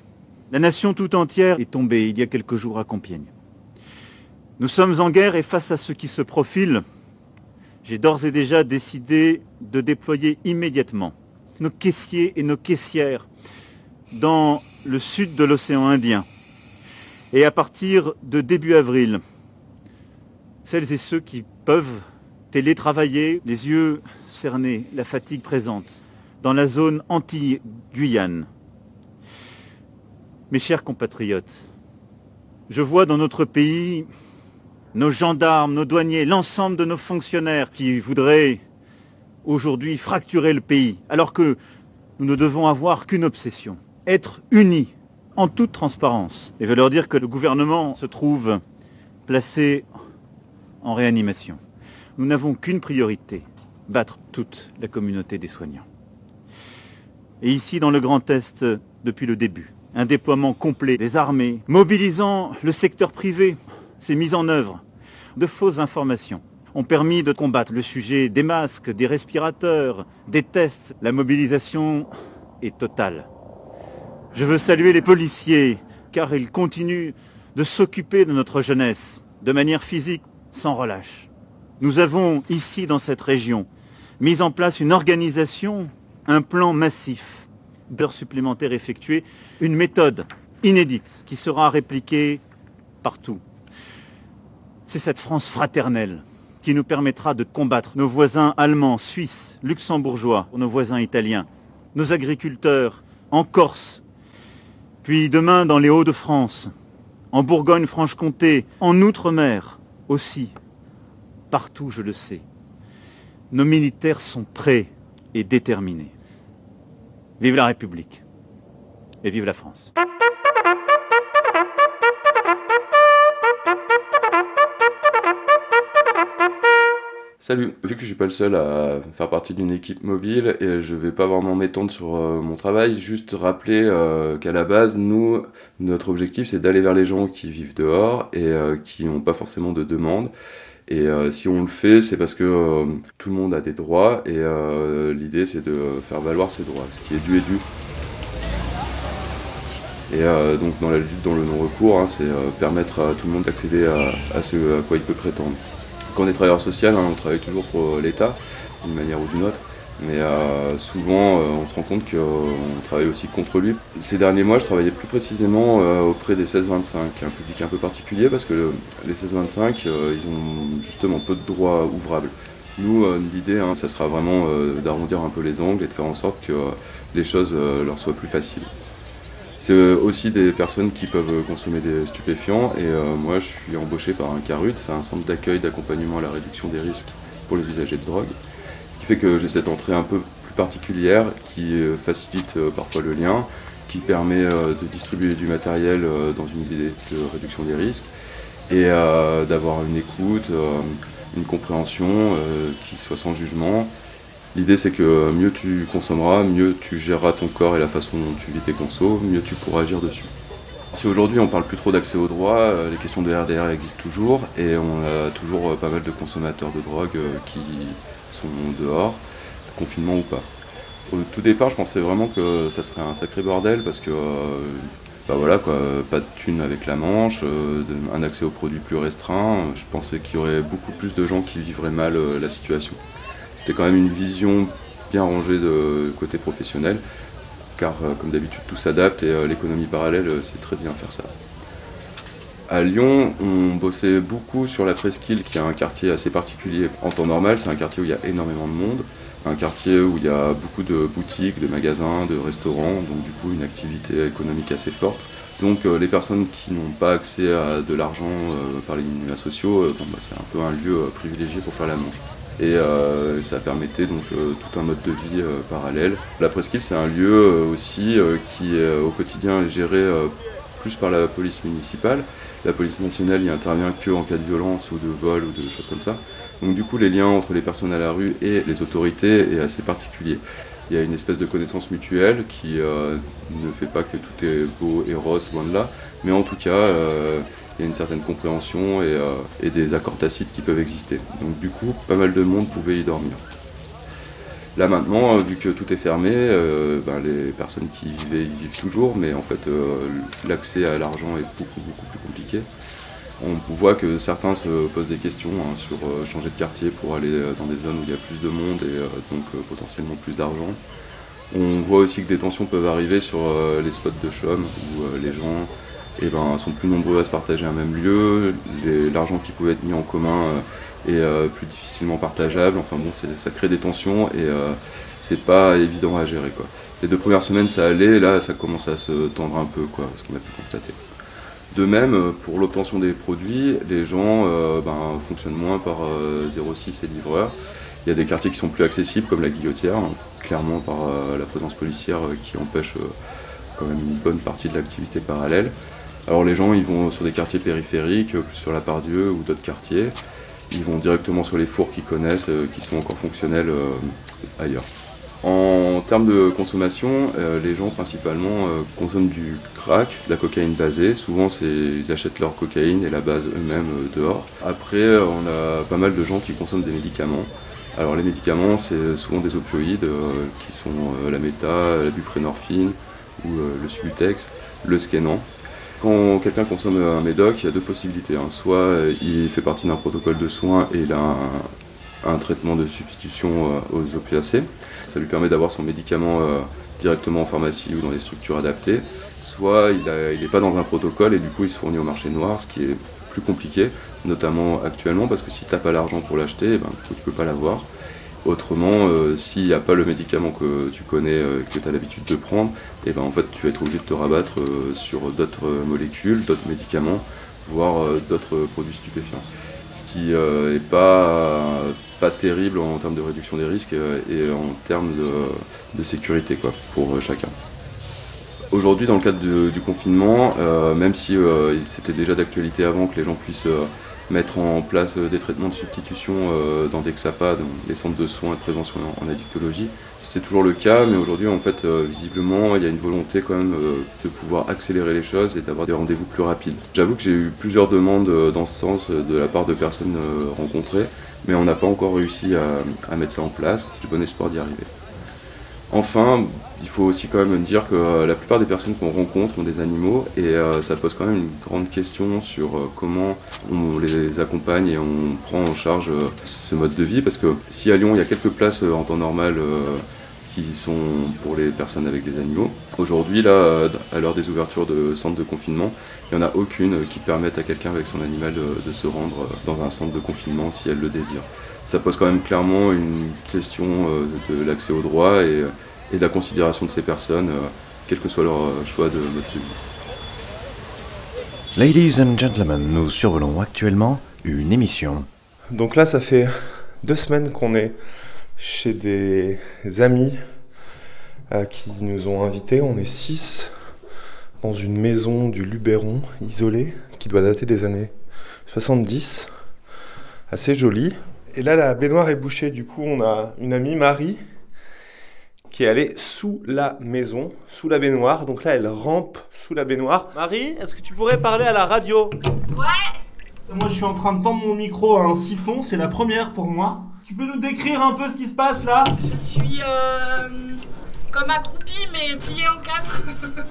La nation tout entière est tombée il y a quelques jours à Compiègne. Nous sommes en guerre et face à ce qui se profile, j'ai d'ores et déjà décidé de déployer immédiatement nos caissiers et nos caissières dans le sud de l'océan Indien. Et à partir de début avril, celles et ceux qui peuvent télétravailler, les yeux cernés, la fatigue présente, dans la zone anti-Guyane. Mes chers compatriotes, je vois dans notre pays nos gendarmes, nos douaniers, l'ensemble de nos fonctionnaires qui voudraient aujourd'hui fracturer le pays, alors que nous ne devons avoir qu'une obsession, être unis en toute transparence. Et je veux leur dire que le gouvernement se trouve placé en réanimation. Nous n'avons qu'une priorité, battre toute la communauté des soignants. Et ici, dans le Grand Est, depuis le début, un déploiement complet des armées, mobilisant le secteur privé, s'est mis en œuvre. De fausses informations ont permis de combattre le sujet des masques, des respirateurs, des tests. La mobilisation est totale. Je veux saluer les policiers, car ils continuent de s'occuper de notre jeunesse, de manière physique, sans relâche. Nous avons ici, dans cette région, mis en place une organisation, un plan massif d'heures supplémentaires effectuées, une méthode inédite qui sera répliquée partout. C'est cette France fraternelle qui nous permettra de combattre nos voisins allemands, suisses, luxembourgeois, nos voisins italiens, nos agriculteurs en Corse, puis demain dans les Hauts-de-France, en Bourgogne-Franche-Comté, en Outre-mer aussi, partout je le sais. Nos militaires sont prêts et déterminés. Vive la République et vive la France. Salut, vu que je suis pas le seul à faire partie d'une équipe mobile et je vais pas vraiment m'étendre sur euh, mon travail, juste rappeler euh, qu'à la base, nous, notre objectif c'est d'aller vers les gens qui vivent dehors et euh, qui n'ont pas forcément de demande. Et si on le fait, c'est parce que tout le monde a des droits et l'idée c'est de faire valoir ses droits, ce qui est dû et dû. Et donc dans la lutte dans le non-recours, hein, c'est permettre à tout le monde d'accéder à ce à quoi il peut prétendre on est travailleur social, hein, on travaille toujours pour euh, l'État, d'une manière ou d'une autre. Mais euh, souvent, euh, on se rend compte qu'on travaille aussi contre lui. Ces derniers mois, je travaillais plus précisément auprès des 16-25, un public un peu particulier parce que les 16-25, ils ont justement peu de droits ouvrables. Nous, l'idée, hein, ça sera vraiment d'arrondir un peu les angles et de faire en sorte que les choses leur soient plus faciles. C'est aussi des personnes qui peuvent consommer des stupéfiants et euh, moi je suis embauché par un CARUT, c'est un centre d'accueil d'accompagnement à la réduction des risques pour les usagers de drogue. Ce qui fait que j'ai cette entrée un peu plus particulière qui euh, facilite euh, parfois le lien, qui permet de distribuer du matériel dans une idée de réduction des risques et d'avoir une écoute, une compréhension qui soit sans jugement L'idée c'est que mieux tu consommeras, mieux tu géreras ton corps et la façon dont tu vis tes consos, mieux tu pourras agir dessus. Si aujourd'hui on parle plus trop d'accès aux droits, euh, les questions de RDR existent toujours et on a toujours euh, pas mal de consommateurs de drogue euh, qui sont dehors, confinement ou pas. Au tout départ je pensais vraiment que ça serait un sacré bordel parce que bah voilà quoi, pas de thunes avec la manche, un accès aux produits plus restreint, je pensais qu'il y aurait beaucoup plus de gens qui vivraient mal la situation c'était quand même une vision bien rangée de côté professionnel, car euh, comme d'habitude tout s'adapte et euh, l'économie parallèle euh, c'est très bien faire ça. À Lyon, on bossait beaucoup sur la Presqu'île, qui est un quartier assez particulier en temps normal. C'est un quartier où il y a énormément de monde, un quartier où il y a beaucoup de boutiques, de magasins, de restaurants, donc du coup une activité économique assez forte. Donc les personnes qui n'ont pas accès à de l'argent par les minima sociaux, bah, c'est un peu un lieu privilégié pour faire la manche et euh, ça permettait donc euh, tout un mode de vie euh, parallèle. La presqu'île c'est un lieu aussi qui est au quotidien géré plus par la police municipale. La police nationale y intervient que en cas de violence ou de vol ou de choses comme ça. Donc du coup les liens entre les personnes à la rue et les autorités est assez particulier. Il y a une espèce de connaissance mutuelle qui ne fait pas que tout est beau et rose, loin de là, mais en tout cas une certaine compréhension euh, et, des accords tacites qui peuvent exister. Donc du coup, pas mal de monde pouvait y dormir. Là maintenant, euh, vu que tout est fermé, euh, ben, les personnes qui y vivaient y vivent toujours, mais en fait l'accès à l'argent est beaucoup beaucoup plus compliqué. On voit que certains se posent des questions hein, sur changer de quartier pour aller dans des zones où il y a plus de monde et donc potentiellement plus d'argent. On voit aussi que des tensions peuvent arriver sur les spots de chum où les gens et ben, sont plus nombreux à se partager un même lieu. L'argent qui pouvait être mis en commun et euh, plus difficilement partageable. Enfin bon, ça crée des tensions et c'est pas évident à gérer. Les deux premières semaines, ça allait, là, ça commence à se tendre un peu, ce qu'on a pu constater. De même, pour l'obtention des produits, les gens ben, fonctionnent moins par 06 et livreurs. Il y a des quartiers qui sont plus accessibles, comme la Guillotière, hein, clairement par la présence policière qui empêche quand même une bonne partie de l'activité parallèle. Alors les gens, ils vont sur des quartiers périphériques, plus sur la Pardieu ou d'autres quartiers. Ils vont directement sur les fours qu'ils connaissent, euh, qui sont encore fonctionnels euh, ailleurs. En termes de consommation, euh, les gens principalement consomment du crack, de la cocaïne basée. Souvent, ils achètent leur cocaïne et la base eux-mêmes dehors. Après, on a pas mal de gens qui consomment des médicaments. Alors les médicaments, c'est souvent des opioïdes qui sont la méta, la buprénorphine ou le subutex, le scanant. Quand quelqu'un consomme un médoc, il y a deux possibilités. Hein. Soit euh, il fait partie d'un protocole de soins et il a un, traitement de substitution euh, aux opiacés. Ça lui permet d'avoir son médicament euh, directement en pharmacie ou dans des structures adaptées. Soit il n'est pas dans un protocole et du coup il se fournit au marché noir, ce qui est plus compliqué, notamment actuellement parce que si tu n'as pas l'argent pour l'acheter, eh ben, tu ne peux pas l'avoir. Autrement, euh, s'il n'y a pas le médicament que tu connais, euh, que tu as l'habitude de prendre, et eh ben en fait tu vas être obligé de te rabattre euh, sur d'autres molécules, d'autres médicaments, voire d'autres produits stupéfiants. Ce qui n'est pas, terrible en termes de réduction des risques et en termes de, sécurité pour chacun. Aujourd'hui, dans le cadre du confinement, même si c'était déjà d'actualité avant que les gens puissent mettre en place euh, des traitements de substitution euh, dans des XAPA, dans les centres de soins et de prévention en addictologie. C'est toujours le cas, mais aujourd'hui, en fait, euh, visiblement, il y a une volonté quand même de pouvoir accélérer les choses et d'avoir des rendez-vous plus rapides. J'avoue que j'ai eu plusieurs demandes dans ce sens de la part de personnes rencontrées, mais on n'a pas encore réussi à, à mettre ça en place. J'ai bon espoir d'y arriver. Enfin, il faut aussi quand même dire que euh, la plupart des personnes qu'on rencontre ont des animaux et euh, ça pose quand même une grande question sur euh, comment on les accompagne et on prend en charge ce mode de vie. Parce que si à Lyon il y a quelques places en temps normal qui sont pour les personnes avec des animaux, aujourd'hui là, à l'heure des ouvertures de centres de confinement, il n'y en a aucune qui permette à quelqu'un avec son animal de, se rendre dans un centre de confinement si elle le désire ça pose quand même clairement une question euh, de l'accès au droit et, de la considération de ces personnes, euh, quel que soit leur euh, choix de mode de vie. Ladies and gentlemen, nous survolons actuellement une émission. Donc là, ça fait deux semaines qu'on est chez des amis qui nous ont invités. On est six dans une maison du Luberon isolée qui doit dater des années 70. Assez jolie. Et là, la baignoire est bouchée. Du coup, on a une amie, Marie, qui est allée sous la maison, sous la baignoire. Donc là, elle rampe sous la baignoire. Marie, est-ce que tu pourrais parler à la radio? Ouais Moi, je suis en train de tendre mon micro à un siphon. C'est la première pour moi. Tu peux nous décrire un peu ce qui se passe là? Je suis euh, comme accroupie, mais pliée en quatre. [laughs]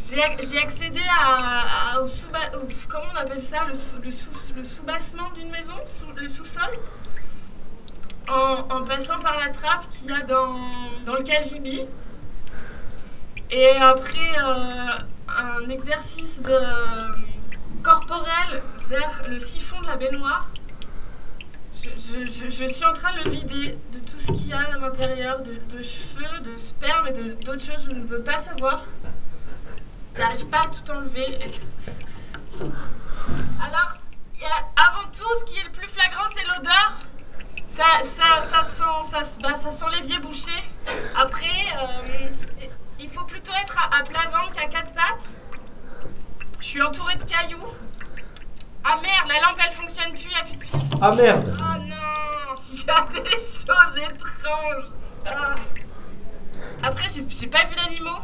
J'ai accédé à, au sous comment on appelle ça? Le, sous, le, sous-bassement d'une maison, le sous-sol? En, passant par la trappe qu'il y a dans, dans le KGB. Et après euh, un exercice corporel vers le siphon de la baignoire, je, suis en train de le vider de tout ce qu'il y a à l'intérieur, de, cheveux, de sperme et d'autres choses que je ne veux pas savoir. J'arrive pas à tout enlever. Alors, avant tout, ce qui est le plus flagrant, c'est l'odeur. Ça, ça, ça, sent, ça, bah, ça sent l'évier bouché. Après, euh, il faut plutôt être à, plat ventre qu'à quatre pattes. Je suis entourée de cailloux. Ah merde, la lampe elle fonctionne plus, elle plus. Ah merde Oh non [laughs] Il y a des choses étranges. Ah. Après, j'ai pas vu d'animaux.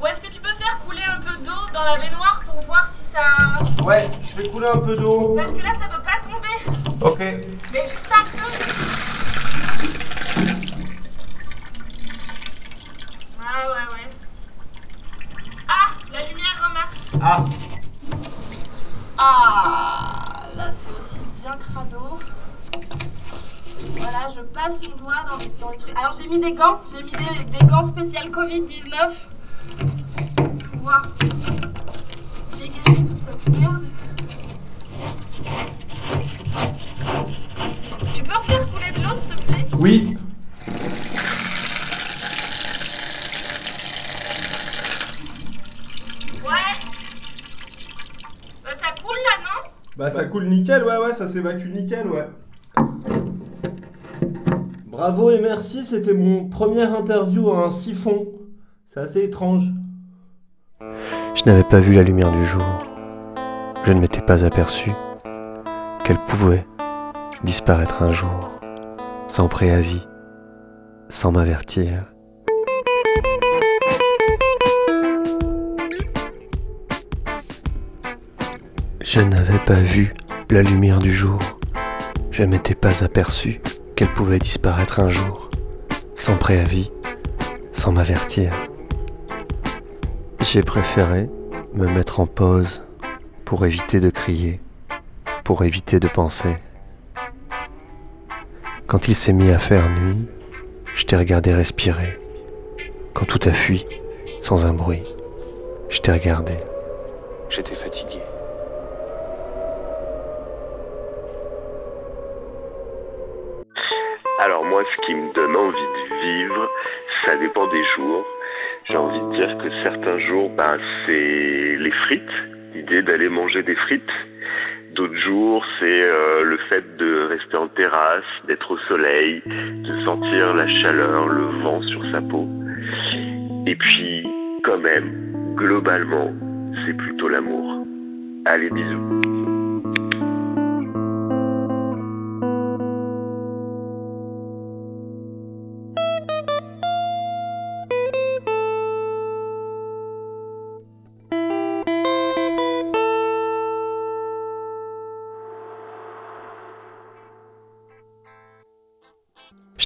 Ou est-ce que tu peux faire couler un peu d'eau dans la baignoire pour voir si ça. Ouais, je vais couler un peu d'eau. Parce que là, ça peut pas tomber. Ok. Mais juste un peu. Ouais, ouais, ouais. Ah, la lumière remarche. Ah. Ah, là, c'est aussi bien crado. Voilà, je passe mon doigt dans, dans le truc. Alors, j'ai mis des gants. J'ai mis des, des gants spécial Covid-19 tu peux refaire couler de l'eau, s'il te plaît? Oui. Ouais. Bah ça coule là, non? Bah ça coule nickel, ouais, ouais, ça s'évacue nickel, ouais. Bravo et merci, c'était mon première interview à un siphon. C'est assez étrange. Je n'avais pas vu la lumière du jour. Je ne m'étais pas aperçu qu'elle pouvait disparaître un jour, sans préavis, sans m'avertir. Je n'avais pas vu la lumière du jour. Je ne m'étais pas aperçu qu'elle pouvait disparaître un jour, sans préavis, sans m'avertir. J'ai préféré me mettre en pause pour éviter de crier, pour éviter de penser. Quand il s'est mis à faire nuit, je t'ai regardé respirer. Quand tout a fui, sans un bruit, je t'ai regardé. J'étais fatigué. Alors moi, ce qui me donne envie de vivre, ça dépend des jours. J'ai envie de dire que certains jours, ben, c'est les frites, l'idée d'aller manger des frites. D'autres jours, c'est euh, le fait de rester en terrasse, d'être au soleil, de sentir la chaleur, le vent sur sa peau. Et puis, quand même, globalement, c'est plutôt l'amour. Allez, bisous.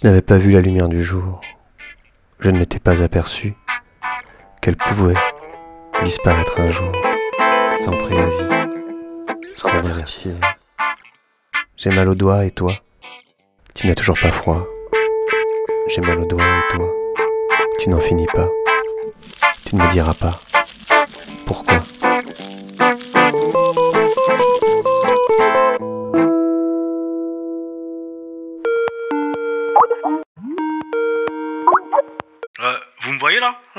Je n'avais pas vu la lumière du jour. Je ne m'étais pas aperçu qu'elle pouvait disparaître un jour, sans préavis, sans m'avertir. J'ai mal au doigt et toi? Tu n'as toujours pas froid. J'ai mal au doigt et toi? Tu n'en finis pas. Tu ne me diras pas. Pourquoi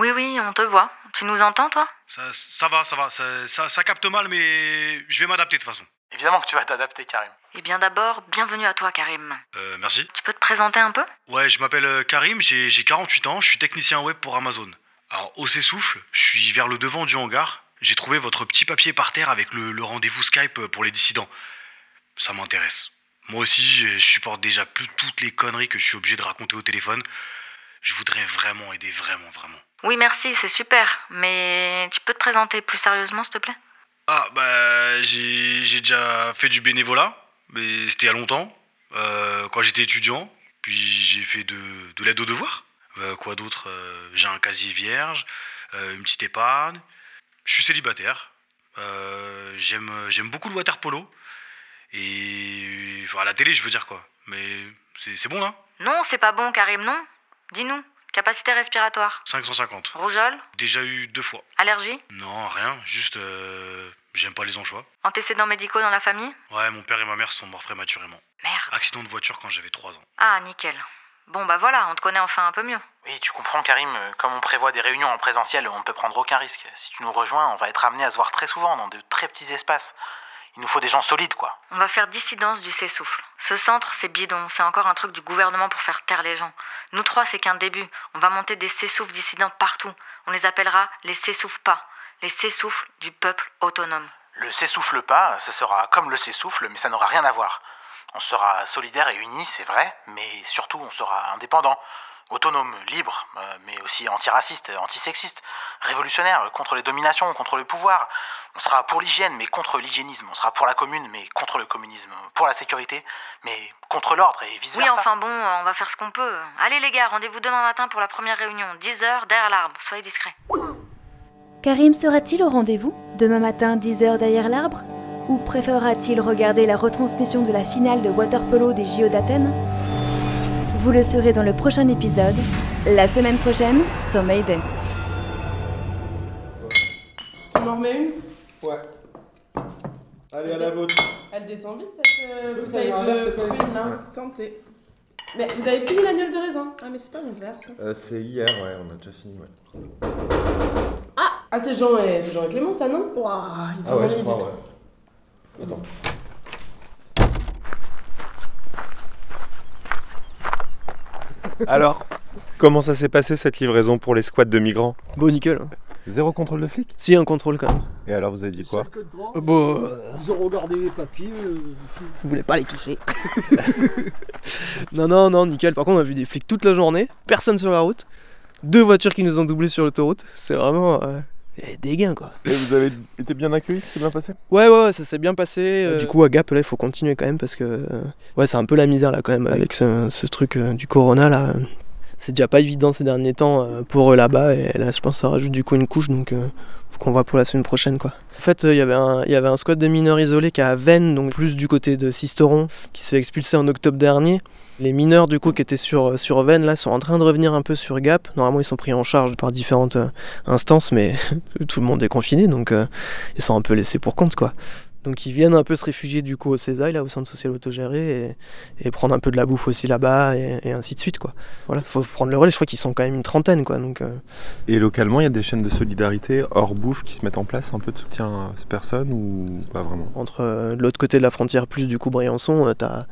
Oui, oui, on te voit. Tu nous entends, toi? Ça, ça va, ça va, ça, ça, ça capte mal, mais je vais m'adapter de toute façon. Évidemment que tu vas t'adapter, Karim. Eh bien d'abord, bienvenue à toi, Karim. Euh, merci. Tu peux te présenter un peu? Ouais, je m'appelle euh, Karim, j'ai j'ai 48 ans, je suis technicien web pour Amazon. Alors, au s'essouffle, je suis vers le devant du hangar. J'ai trouvé votre petit papier par terre avec le, le rendez-vous Skype euh, pour les dissidents. Ça m'intéresse. Moi aussi, je supporte déjà plus toutes les conneries que je suis obligé de raconter au téléphone. Je voudrais vraiment aider, vraiment, vraiment. Oui, merci, c'est super. Mais tu peux te présenter plus sérieusement, s'il te plaît? Ah, bah, j'ai j'ai déjà fait du bénévolat, mais c'était il y a longtemps, euh, quand j'étais étudiant. Puis j'ai fait de, de l'aide aux devoirs. Euh, quoi d'autre Euh, J'ai un casier vierge, une petite épargne. Je suis célibataire. J'aime j'aime beaucoup le water polo. Et. Enfin, à la télé, je veux dire quoi. Mais c'est c'est bon là Non, c'est pas bon, Karim, non? Dis-nous. Capacité respiratoire. 550. Rougeole Déjà eu deux fois. Allergie Non, rien, juste. euh, J'aime pas les anchois. Antécédents médicaux dans la famille Ouais, mon père et ma mère sont morts prématurément. Merde. Accident de voiture quand j'avais 3 ans. Ah, nickel. Bon, bah voilà, on te connaît enfin un peu mieux. Oui, tu comprends, Karim, euh, comme on prévoit des réunions en présentiel, on ne peut prendre aucun risque. Si tu nous rejoins, on va être amené à se voir très souvent dans de très petits espaces. Il nous faut des gens solides, quoi. On va faire dissidence du s'essouffle. Ce centre, c'est bidon, c'est encore un truc du gouvernement pour faire taire les gens. Nous trois, c'est qu'un début. On va monter des s'essouffles dissidents partout. On les appellera les s'essouffles pas. Les s'essouffles du peuple autonome. Le s'essouffle pas, ce sera comme le s'essouffle, mais ça n'aura rien à voir. On sera solidaire et unis, c'est vrai, mais surtout on sera indépendant, autonome, libre, euh, mais aussi antiraciste, antisexiste, révolutionnaire, contre les dominations, contre le pouvoir. On sera pour l'hygiène, mais contre l'hygiénisme. On sera pour la commune, mais contre le communisme. Pour la sécurité, mais contre l'ordre et Oui, vice-versa. enfin bon, on va faire ce qu'on peut. Allez les gars, rendez-vous demain matin pour la première réunion. 10h derrière l'arbre, soyez discrets. Karim sera-t-il au rendez-vous? Demain matin 10h derrière l'arbre? Ou préférera-t-il regarder la retransmission de la finale de waterpolo des JO d'Athènes? Vous le saurez dans le prochain épisode, la semaine prochaine sur Mayday. Tu m'en remets une Ouais. Allez, à la vôtre. Elle descend vite cette euh, bouteille de prune là. Ouais. Santé. Mais vous avez fini l'agneau de raisin? Ah, mais c'est pas mon verre ça. Euh, c'est hier, ouais, on a déjà fini, ouais. Ah, c'est Jean et, c'est Jean et Clément, ça, non? Waouh, ils Ah ont ouais, mis je du crois, temps. ouais. Attends. Alors, comment ça s'est passé cette livraison pour les squats de migrants? Bon, nickel. Zéro contrôle de flic? Si, un contrôle quand même. Et alors, vous avez dit quoi? Euh, bon, euh, Ils ont regardé les papiers. euh, Vous voulez pas les toucher [laughs] Non, non, non, nickel. Par contre, on a vu des flics toute la journée, personne sur la route, deux voitures qui nous ont doublés sur l'autoroute. C'est vraiment euh, des gains quoi. Et vous avez été bien accueillis, c'est bien passé? Ouais, ouais, ouais, ça s'est bien passé. euh, Du coup, à Gap, là, il faut continuer quand même parce que euh, ouais, c'est un peu la misère là quand même avec ce, ce truc euh, du corona là. C'est déjà pas évident ces derniers temps euh, pour eux là-bas et là, je pense que ça rajoute du coup une couche donc euh, qu'on voit pour la semaine prochaine quoi. En fait, euh, il y avait un- squad de mineurs isolés qui est à Vennes, donc plus du côté de Sisteron, qui s'est fait expulser en octobre dernier. Les mineurs du coup qui étaient sur, sur Vennes là sont en train de revenir un peu sur Gap. Normalement, ils sont pris en charge par différentes euh, instances, mais [laughs] tout le monde est confiné donc euh, ils sont un peu laissés pour compte quoi. Donc ils viennent un peu se réfugier du coup au Césaille, là au centre social autogéré, et, et prendre un peu de la bouffe aussi là-bas, et, et ainsi de suite quoi. Voilà, faut prendre le relais, je crois qu'ils sont quand même une trentaine quoi, donc... euh, Et localement, il y a des chaînes de solidarité hors bouffe qui se mettent en place, un peu de soutien à ces personnes ou pas vraiment? Entre euh, de l'autre côté de la frontière, plus du coup Briançon, euh, t'as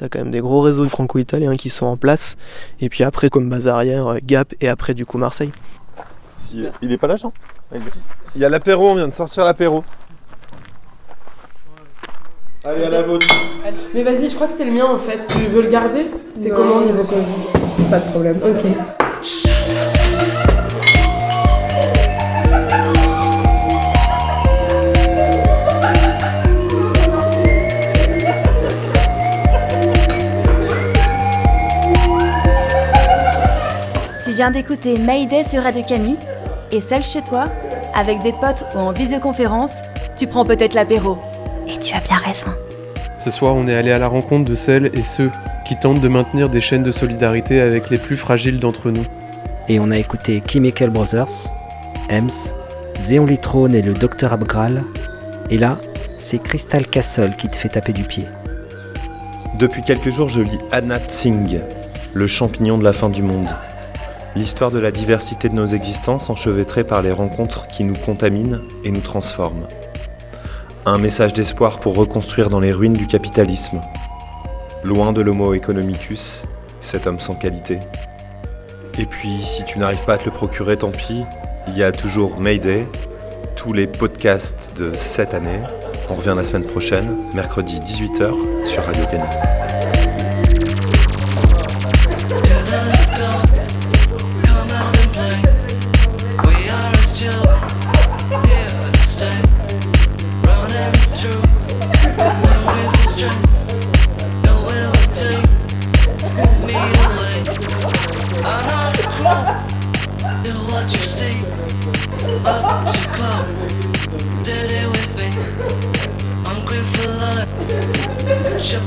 as quand même des gros réseaux franco-italiens qui sont en place, et puis après comme base arrière, euh, Gap, et après du coup Marseille. Si- Il est pas là, Jean? Il y a l'apéro, on vient de sortir l'apéro. Allez, à la vôtre. Mais vas-y, je crois que c'était le mien en fait. Tu veux le garder? T'es comment niveau merci. Covid? Pas de problème, ok. Tu viens d'écouter Mayday sur Radio Canu et seul chez toi, avec des potes ou en visioconférence, tu prends peut-être l'apéro. Et tu as bien raison. Ce soir, on est allé à la rencontre de celles et ceux qui tentent de maintenir des chaînes de solidarité avec les plus fragiles d'entre nous. Et on a écouté Chemical Brothers, Ems, Zéon Litrone et le Dr Abgral. Et là, c'est Crystal Castle qui te fait taper du pied. Depuis quelques jours, je lis Anat Singh, Le champignon de la fin du monde. L'histoire de la diversité de nos existences enchevêtrée par les rencontres qui nous contaminent et nous transforment. Un message d'espoir pour reconstruire dans les ruines du capitalisme. Loin de l'homo economicus, cet homme sans qualité. Et puis, si tu n'arrives pas à te le procurer, tant pis, il y a toujours Mayday, tous les podcasts de cette année. On revient la semaine prochaine, mercredi 18h sur Radio Canu.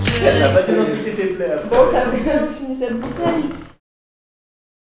Bon, ça va bien fini cette bouteille.